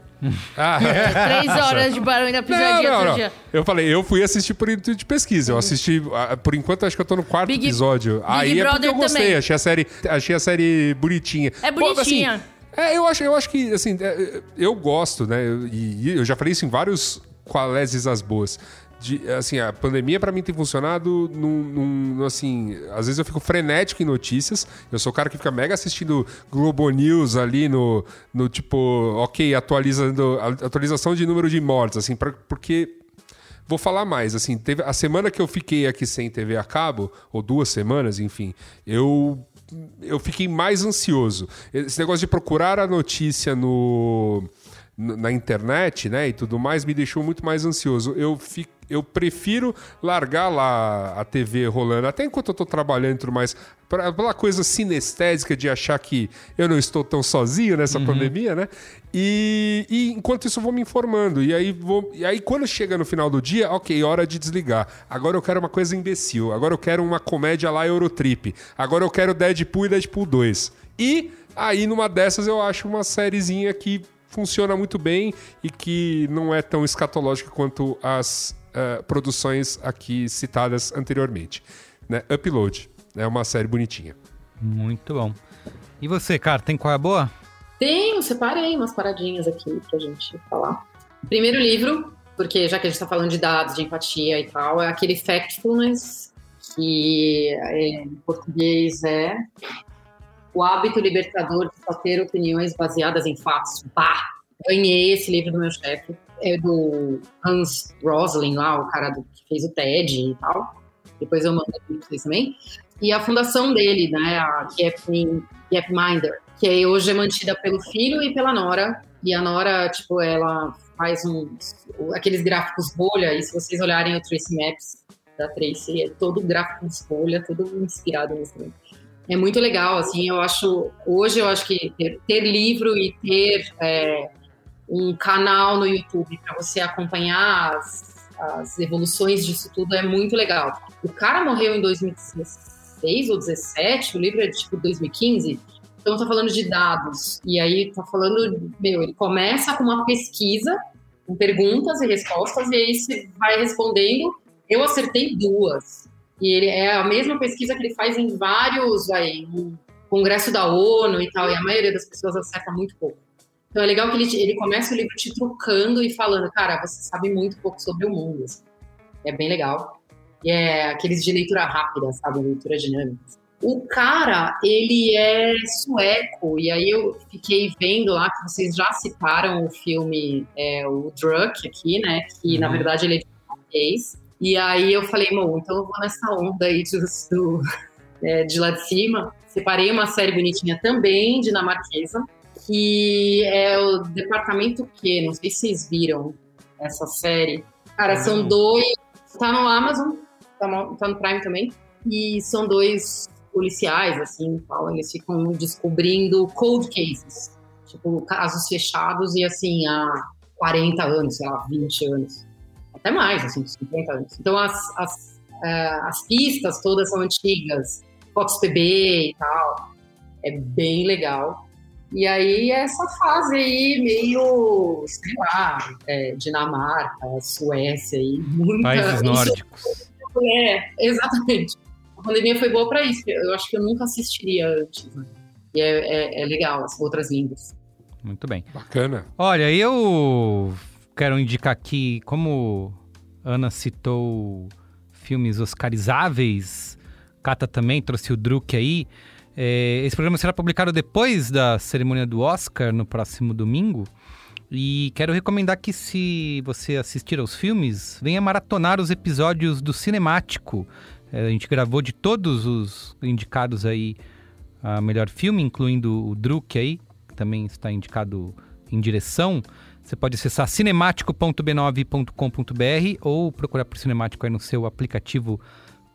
Ah, [LAUGHS] Três horas de Barões da Pisadinha não, todo não. dia. Eu falei, eu fui assistir por intuito de pesquisa. Eu assisti, ah, por enquanto, acho que eu tô no quarto Big- episódio. Aí é porque Brother eu gostei, também. achei a série, achei a série bonitinha. É Bom, assim, bonitinha. é, eu acho, eu acho que, assim, é, eu gosto, né? E, eu já falei isso em vários qualéses as boas. De, assim, a pandemia pra mim tem funcionado num, num- assim, às vezes eu fico frenético em notícias. Eu sou o cara que fica mega assistindo Globo News ali no, no tipo, ok, atualizando, atualização de número de mortes, assim, pra- porque Vou falar mais, assim, teve a semana que eu fiquei aqui sem TV a cabo, ou duas semanas, enfim, eu eu fiquei mais ansioso. Esse negócio de procurar a notícia no na internet, né, e tudo mais, me deixou muito mais ansioso. Eu fi, eu prefiro largar lá a TV rolando, até enquanto eu tô trabalhando e tudo mais, pra- pela coisa sinestésica de achar que eu não estou tão sozinho nessa pandemia, né? E, e enquanto isso eu vou me informando. E aí, vou, e aí quando chega no final do dia, ok, hora de desligar. Agora eu quero uma coisa imbecil. Agora eu quero uma comédia lá Eurotrip. Agora eu quero Deadpool e Deadpool 2. E aí numa dessas eu acho uma sériezinha que funciona muito bem e que não é tão escatológica quanto as eh, produções aqui citadas anteriormente. Né? Upload. É uma série bonitinha. Muito bom. E você, cara, tem qual é a boa? Tenho, separei umas paradinhas aqui pra gente falar. Primeiro livro, porque já que a gente tá falando de dados, de empatia e tal, é aquele Factfulness, que é, em português é o hábito libertador de só ter opiniões baseadas em fatos. Pá! Ganhei esse livro do meu chefe. É do Hans Rosling lá, o cara do, que fez o TED e tal. Depois eu mando aqui pra vocês também. E a fundação dele, né, a Gapmin- Gapminder, que aí hoje é mantida pelo filho e pela nora. E a nora, tipo, ela faz uns, aqueles gráficos bolha, e se vocês olharem o Tracy Maps da Tracy, é todo gráfico de bolha, todo inspirado nisso também. É muito legal, assim, eu acho, hoje eu acho que ter, ter livro e ter é, um canal no YouTube para você acompanhar as, as evoluções disso tudo é muito legal. O cara morreu em 2016 ou 2017, o livro é de tipo 2015, então tá falando de dados. E aí tá falando, meu, ele começa com uma pesquisa, com perguntas e respostas, e aí você vai respondendo. Eu acertei duas. E ele é a mesma pesquisa que ele faz em vários, vai, no Congresso da ONU e tal, e a maioria das pessoas acerta muito pouco. Então é legal que ele, ele começa o livro te trucando e falando, cara, você sabe muito pouco sobre o mundo. assim. É bem legal. E é aqueles de leitura rápida, sabe? Leitura dinâmica. O cara, ele é sueco, e aí eu fiquei vendo lá que vocês já citaram o filme é, o Druk aqui, né? Que na verdade ele é de português. E aí eu falei, bom, então eu vou nessa onda aí de, do, é, de lá de cima. Separei uma série bonitinha também, dinamarquesa, que é o Departamento Q, não sei se vocês viram essa série. Cara, são dois. Tá no Amazon, tá no, tá no Prime também. E são dois policiais, assim, tal, eles ficam descobrindo cold cases, tipo, casos fechados e assim, há 40 anos, sei lá, 20 anos. Até mais, assim, 50 anos. Então as, as, eh, as pistas todas são antigas, Fox PB e tal. É bem legal. E aí essa fase aí, meio, sei lá, é, Dinamarca, Suécia aí, muita. Países [LAUGHS] nórdicos. é, exatamente. A pandemia foi boa para isso. Eu acho que eu nunca assistiria antes. Né? E é, é, é legal, as outras línguas. Muito bem. Bacana. Olha, eu quero indicar aqui, como Ana citou filmes oscarizáveis, Cata também trouxe o Druk aí. É, esse programa será publicado depois da cerimônia do Oscar, no próximo domingo. E quero recomendar que, se você assistir aos filmes, venha maratonar os episódios do Cinemático. É, a gente gravou de todos os indicados aí a melhor filme, incluindo o Druk aí, que também está indicado em direção. Você pode acessar cinemático.b9.com.br ou procurar por Cinemático aí no seu aplicativo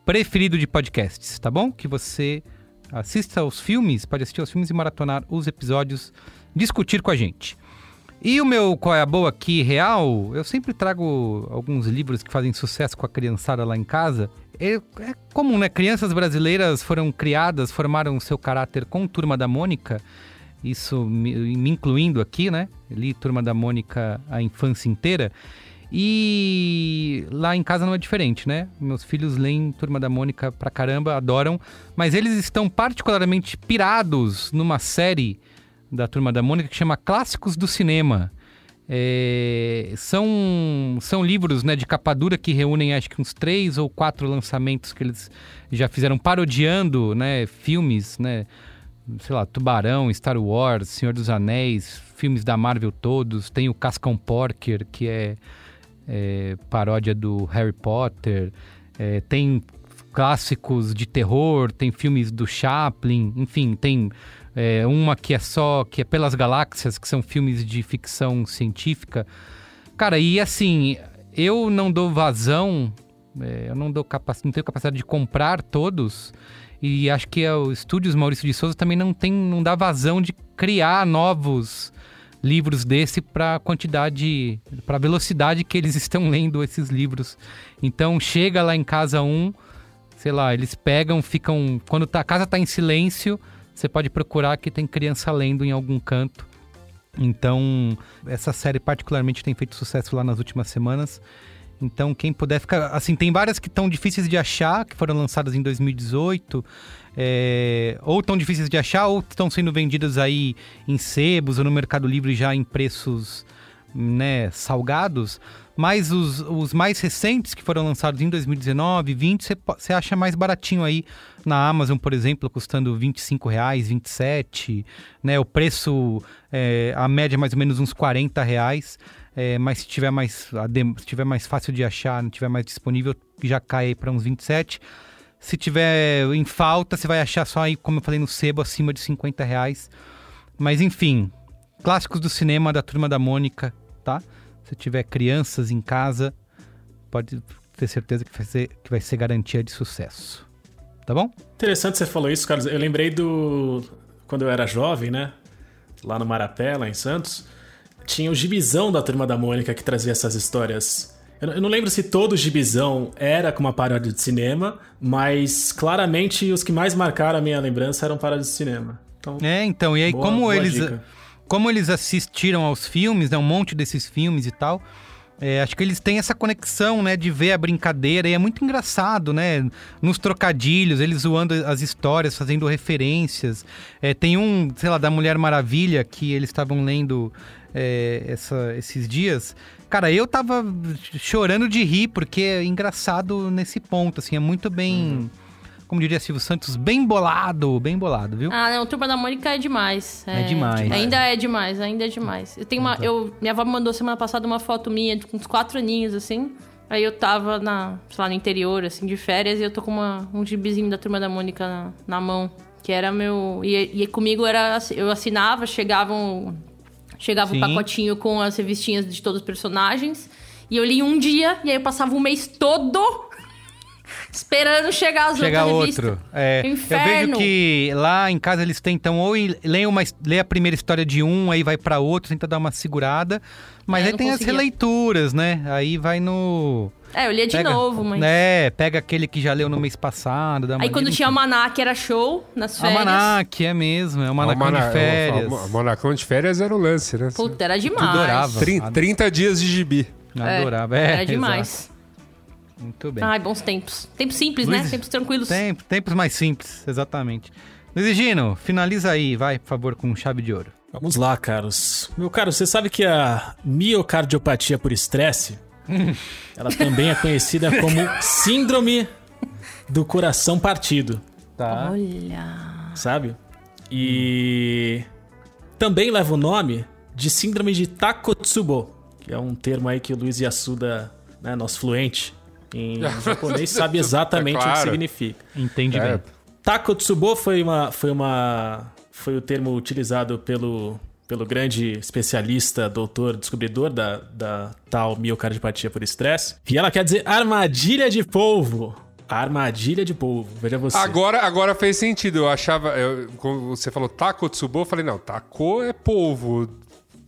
preferido de podcasts, tá bom? Que você assista aos filmes, pode assistir aos filmes e maratonar os episódios, discutir com a gente. E o meu qual é a boa aqui real, eu sempre trago alguns livros que fazem sucesso com a criançada lá em casa. É, é comum, né? Crianças brasileiras foram criadas, formaram seu caráter com Turma da Mônica, isso me, me incluindo aqui, né? Li Turma da Mônica a infância inteira. E lá em casa não é diferente, né? Meus filhos leem Turma da Mônica pra caramba, adoram, mas eles estão particularmente pirados numa série da Turma da Mônica que chama Clássicos do Cinema. É, são, são livros né, de capa dura que reúnem acho que uns três ou quatro lançamentos que eles já fizeram parodiando né, filmes, né, sei lá, Tubarão, Star Wars, Senhor dos Anéis, filmes da Marvel todos. Tem o Cascão Porker, que é, é paródia do Harry Potter. É, tem clássicos de terror, tem filmes do Chaplin, enfim, tem é, uma que é só, que é Pelas Galáxias, que são filmes de ficção científica. Cara, e assim, eu não dou vazão, é, eu não, dou capac... não tenho capacidade de comprar todos. E acho que é o Estúdios Maurício de Souza também não tem, não dá vazão de criar novos livros desse para a quantidade, para a velocidade que eles estão [LAUGHS] lendo esses livros. Então chega lá em casa um, sei lá, eles pegam, ficam quando tá, a casa está em silêncio, você pode procurar que tem criança lendo em algum canto. Então, essa série particularmente tem feito sucesso lá nas últimas semanas. Então, quem puder ficar. Assim, tem várias que estão difíceis de achar, que foram lançadas em 2018. É, ou tão difíceis de achar, ou estão sendo vendidas aí em sebos ou no Mercado Livre já em preços né, salgados. Mas os, os mais recentes, que foram lançados em 2019, 20, você acha mais baratinho aí na Amazon, por exemplo, custando 25 reais, 27, né? O preço, é, a média é mais ou menos uns 40 reais. É, mas se tiver mais se tiver mais fácil de achar, não tiver mais disponível, já cai para uns 27. Se tiver em falta, você vai achar só aí, como eu falei, no sebo, acima de 50 reais. Mas enfim, clássicos do cinema da Turma da Mônica, tá? Se tiver crianças em casa, pode ter certeza que vai ser, que vai ser garantia de sucesso. Tá bom? Interessante você falou isso, Carlos. Eu lembrei do. Quando eu era jovem, né? Lá no Marapé, lá em Santos. Tinha o gibizão da Turma da Mônica que trazia essas histórias. Eu não lembro se todo o gibizão era com uma paródia de cinema, mas claramente os que mais marcaram a minha lembrança eram paródias de cinema. Então, é, então, e aí boa, como boa eles. Dica como eles assistiram aos filmes, né, um monte desses filmes e tal, é, acho que eles têm essa conexão, né, de ver a brincadeira e é muito engraçado, né, nos trocadilhos, eles zoando as histórias, fazendo referências. É, tem um, sei lá, da Mulher Maravilha que eles estavam lendo é, essa, esses dias. Cara, eu tava chorando de rir porque é engraçado nesse ponto, assim, é muito bem. Uhum como diria Silvio Santos, bem bolado, bem bolado, viu? Ah, não, Turma da Mônica é demais. É, é demais. Ainda é demais, ainda é demais. Eu tenho uma, eu, minha avó me mandou semana passada uma foto minha com uns quatro aninhos, assim. Aí eu tava na, sei lá, no interior, assim, de férias, e eu tô com uma, um gibizinho da Turma da Mônica na, na mão. Que era meu. E, e comigo era. Eu assinava, chegavam. Chegava Sim. um pacotinho com as revistinhas de todos os personagens. E eu li um dia, e aí eu passava um mês todo [LAUGHS] Esperando chegar as Chegar outro. É, Inferno. Eu vejo que lá em casa eles tentam ou leem uma, lê a primeira história de um, aí vai para outro, tenta dar uma segurada. Mas é, aí tem conseguia. as releituras, né? Aí vai no. É, eu lia de pega, novo, mas. É, pega aquele que já leu no mês passado. Aí quando tinha o Manac era show nas férias. Almanac, é mesmo. É o Manacão de férias. O, Manacão de férias era o lance, né? Puta, era demais. Adorava. 30, 30 dias de gibi. Adorava, é. Era demais. Exato. Muito bem. Ai, bons tempos. Tempos simples, né? Luiz, né? Tempos tranquilos. Tempo, tempos mais simples, exatamente. Luiz Gino, finaliza aí, vai, por favor, com chave de ouro. Vamos lá, caros. Meu caro, você sabe que a miocardiopatia por estresse, [LAUGHS] ela também é conhecida como síndrome do coração partido. Tá. Olha. Sabe? E também leva o nome de síndrome de Takotsubo, que é um termo aí que o Luiz Yasuda, né, nosso fluente, em [LAUGHS] japonês sabe exatamente é claro. o que significa. Entende é. bem. Takotsubo foi uma foi uma foi o termo utilizado pelo pelo grande especialista, doutor, descobridor da, da tal miocardiopatia por estresse. E ela quer dizer armadilha de polvo. Armadilha de polvo, veja você. Agora, agora fez sentido. Eu achava. Eu, quando você falou Takotsubo, eu falei, não, taco é polvo.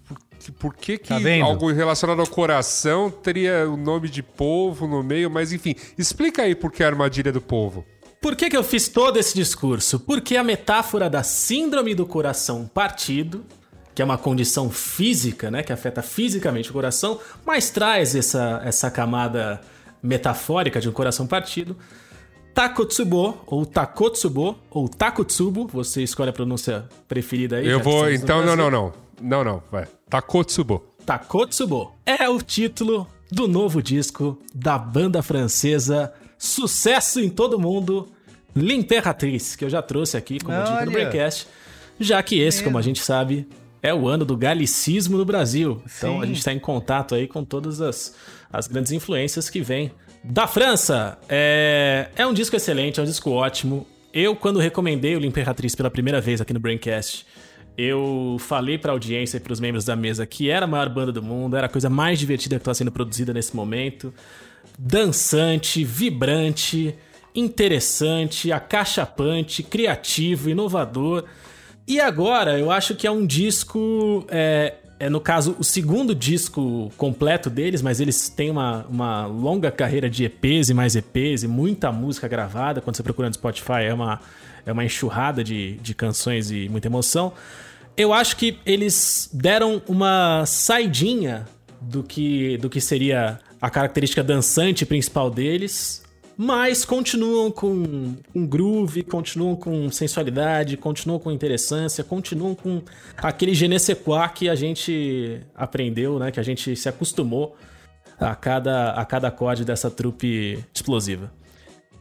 Por que, por que, que Tá algo relacionado ao coração teria o nome de polvo no meio? Mas enfim, explica aí por que a armadilha do polvo. Por que, que eu fiz todo esse discurso? Porque a metáfora da síndrome do coração partido, que é uma condição física, né, que afeta fisicamente o coração, mas traz essa, essa camada metafórica de um coração partido. Takotsubo, ou Takotsubo, ou Takotsubo, você escolhe a pronúncia preferida aí. eu vou. Então, não, não, não. Não, não. Vai. Takotsubo. Takotsubo é o título do novo disco da banda francesa, sucesso em todo mundo, L'Imperatrice, que eu já trouxe aqui como dica Olha. no Breakcast, já que esse, como a gente sabe, é o ano do galicismo no Brasil. Então Sim. a gente está em contato aí com todas as, as grandes influências que vêm da França. É, é um disco excelente, é um disco ótimo. Eu, quando recomendei o L'Imperatrice pela primeira vez aqui no Braincast, eu falei pra audiência e pros membros da mesa que era a maior banda do mundo, era a coisa mais divertida que está sendo produzida nesse momento. Dançante, vibrante, interessante, acachapante, criativo, inovador. E agora eu acho que é um disco. É, é, no caso, o segundo disco completo deles, mas eles têm uma, uma longa carreira de EPs e mais EPs e muita música gravada. Quando você procura no Spotify, é uma, é uma enxurrada de, de canções e muita emoção. Eu acho que eles deram uma saidinha do que, do que seria a característica dançante principal deles, mas continuam com, com groove, continuam com sensualidade, continuam com interessância, continuam com aquele je ne sais quoi que a gente aprendeu, né? Que a gente se acostumou a cada, a cada acorde dessa trupe explosiva.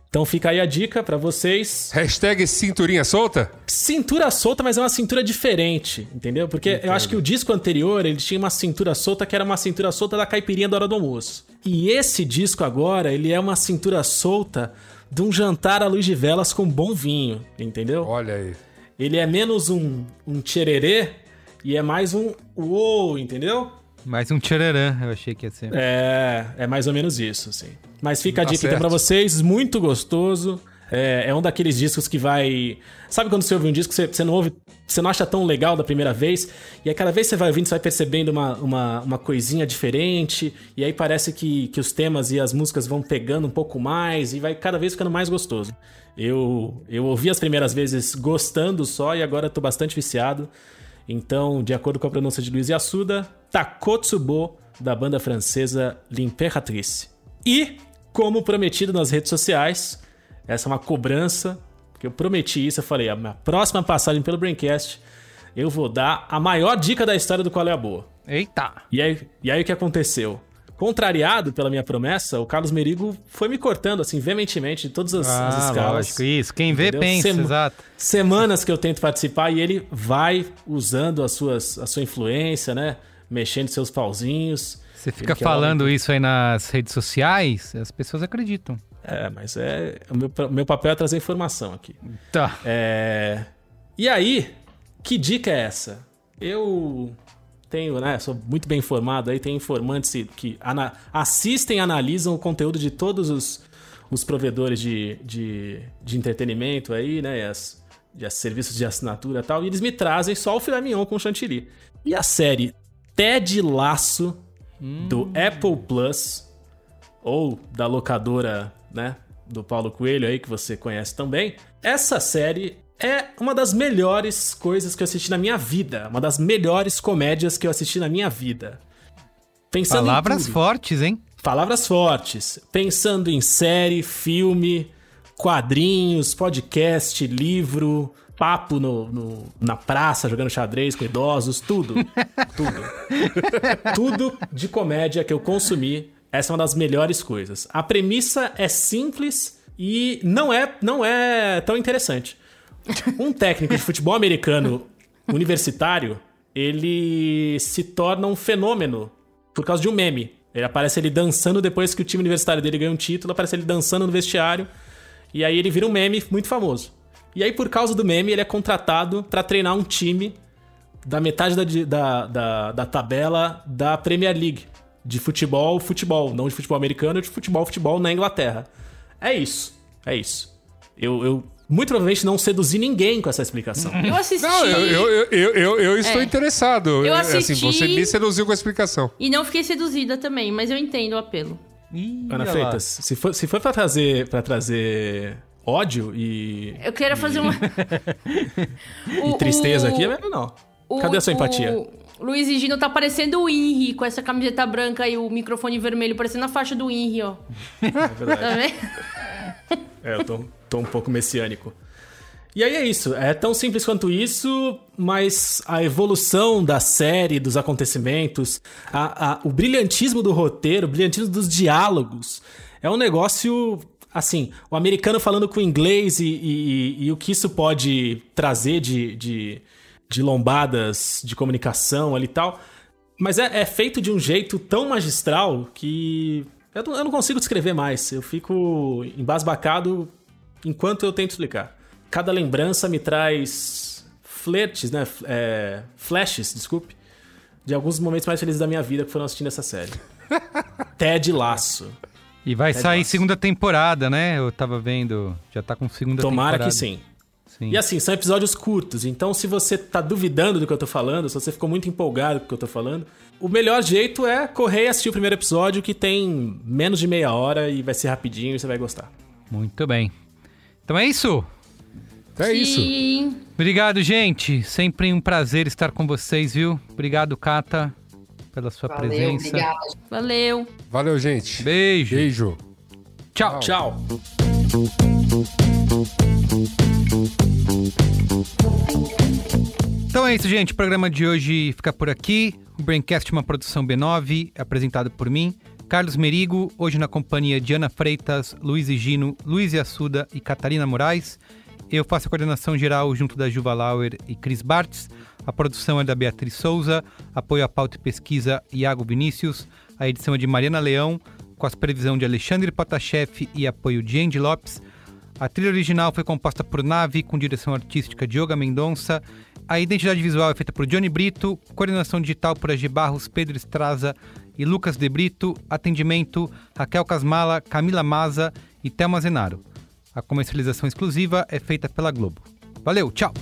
Então fica aí a dica pra vocês. Hashtag cinturinha solta? Cintura solta, mas é uma cintura diferente, entendeu? Porque eu acho que o disco anterior, ele tinha uma cintura solta que era uma cintura solta da caipirinha da hora do almoço. E esse disco agora, ele é uma cintura solta de um jantar à luz de velas com bom vinho, entendeu? Olha aí. Ele é menos um, um tchererê e é mais um uou, entendeu? Mais um tchararã, eu achei que ia ser. É, é mais ou menos isso, assim. Mas fica a Tá dica então pra vocês, muito gostoso. É, é um daqueles discos que vai. Sabe quando você ouve um disco, você, você não ouve. Você não acha tão legal da primeira vez, e aí cada vez que você vai ouvindo, você vai percebendo uma, uma, uma coisinha diferente, e aí parece que, que os temas e as músicas vão pegando um pouco mais, e vai cada vez ficando mais gostoso. Eu, eu ouvi as primeiras vezes gostando só, e agora tô bastante viciado. Então, de acordo com a pronúncia de Luiz Yassuda, Takotsubo, da banda francesa L'Imperatrice. E, como prometido nas redes sociais, essa é uma cobrança, porque eu prometi isso, eu falei, a minha próxima passagem pelo Braincast, eu vou dar a maior dica da história do Qual é a Boa. Eita! E aí, e aí o que aconteceu? Contrariado pela minha promessa, o Carlos Merigo foi me cortando, assim, veementemente, de todas as, as Ah, escalas. lógico, isso. Quem vê, Entendeu? pensa, Sema- exato. Semanas que eu tento participar e ele vai usando as suas, a sua influência, né? Mexendo seus pauzinhos. Você fica Ele quer falando uma- isso aí nas redes sociais, as pessoas acreditam. É, mas é. O meu, meu papel é trazer informação aqui. Tá. É. E aí, que dica é essa? Eu tenho, né? Sou muito bem informado aí, tem informantes que ana- assistem e analisam o conteúdo de todos os, os provedores de, de, de entretenimento aí, né? e As, de serviços de assinatura e tal, e eles me trazem só o filé mignon com chantilly. E a série Ted Laço, do Apple Plus, ou da locadora, né, do Paulo Coelho aí, que você conhece também. Essa série é uma das melhores coisas que eu assisti na minha vida. Uma das melhores comédias que eu assisti na minha vida. Pensando Palavras fortes, hein? Palavras fortes. Pensando em série, filme, quadrinhos, podcast, livro, papo no, no- na praça, jogando xadrez com idosos, tudo. [LAUGHS] tudo. tudo de comédia que eu consumi. Essa é uma das melhores coisas. A premissa é simples e não é, não é tão interessante. Um técnico de futebol americano universitário, ele se torna um fenômeno por causa de um meme. Ele aparece ele dançando depois que o time universitário dele ganha um título, aparece ele dançando no vestiário, e aí ele vira um meme muito famoso. E aí, por causa do meme, ele é contratado pra treinar um time da metade da, da, da, da tabela da Premier League. De futebol, futebol. Não de futebol americano, de futebol, futebol na Inglaterra. É isso. É isso. Eu, eu muito provavelmente não seduzi ninguém com essa explicação. Eu assisti Não, eu, eu, eu, eu, eu, eu estou É. interessado. Eu Assim, assisti- você me seduziu com a explicação. e não fiquei seduzida também, mas eu entendo o apelo. Ih, Ana. Freitas, se for, se for pra trazer, pra trazer ódio e, Eu queria fazer uma. [LAUGHS] e tristeza aqui, é melhor não. o- Cadê a sua empatia? O Luiz e Gino tá parecendo o Henry, com essa camiseta branca e o microfone vermelho, parecendo a faixa do Henry, ó. [LAUGHS] É Tá verdade. vendo? É, eu tô, tô um pouco messiânico. E aí é isso, é tão simples quanto isso, mas a evolução da série, dos acontecimentos, a- a- o brilhantismo do roteiro, o brilhantismo dos diálogos, é um negócio. Assim, o americano falando com o inglês e, e- e o que isso pode trazer de, de, de lombadas de comunicação ali e tal. Mas é, é feito de um jeito tão magistral que eu não, eu não consigo descrever mais. Eu fico embasbacado enquanto eu tento explicar. Cada lembrança me traz flertes, né? É, flashes, desculpe, de alguns momentos mais felizes da minha vida que foram assistindo essa série. [LAUGHS] Ted Laço. E vai sair Lasso. segunda temporada, né? Eu tava vendo. Já tá com segunda Tomara temporada. que sim. Sim. E assim, são episódios curtos, então se você tá duvidando do que eu tô falando, se você ficou muito empolgado com o que eu tô falando, o melhor jeito é correr e assistir o primeiro episódio que tem menos de meia hora e vai ser rapidinho e você vai gostar. Muito bem. Então é isso. É isso. Sim. Obrigado, gente. Sempre um prazer estar com vocês, viu? Obrigado, Cata, pela sua Valeu, presença. obrigada. Valeu. Valeu, gente. Beijo. Beijo. Tchau. Tchau. Então é isso, gente. O programa de hoje fica por aqui. O Braincast é uma produção B9, apresentado por mim, Carlos Merigo, hoje na companhia de Ana Freitas, Luiz Gino, Luiz Assuda e Catarina Moraes. Eu faço a coordenação geral junto da Juva Lauer e Cris Bartz. A produção é da Beatriz Souza, apoio à pauta e pesquisa Iago Vinícius, a edição é de Mariana Leão, com a supervisão de Alexandre Potashev e apoio de Andy Lopes. A trilha original foi composta por Nave, com direção artística de Yoga Mendonça. A identidade visual é feita por Johnny Brito, coordenação digital por Agi Barros, Pedro Estraza e Lucas De Brito, atendimento Raquel Casmala, Camila Maza e Thelma Zenaro. A comercialização exclusiva é feita pela Globo. Valeu, tchau!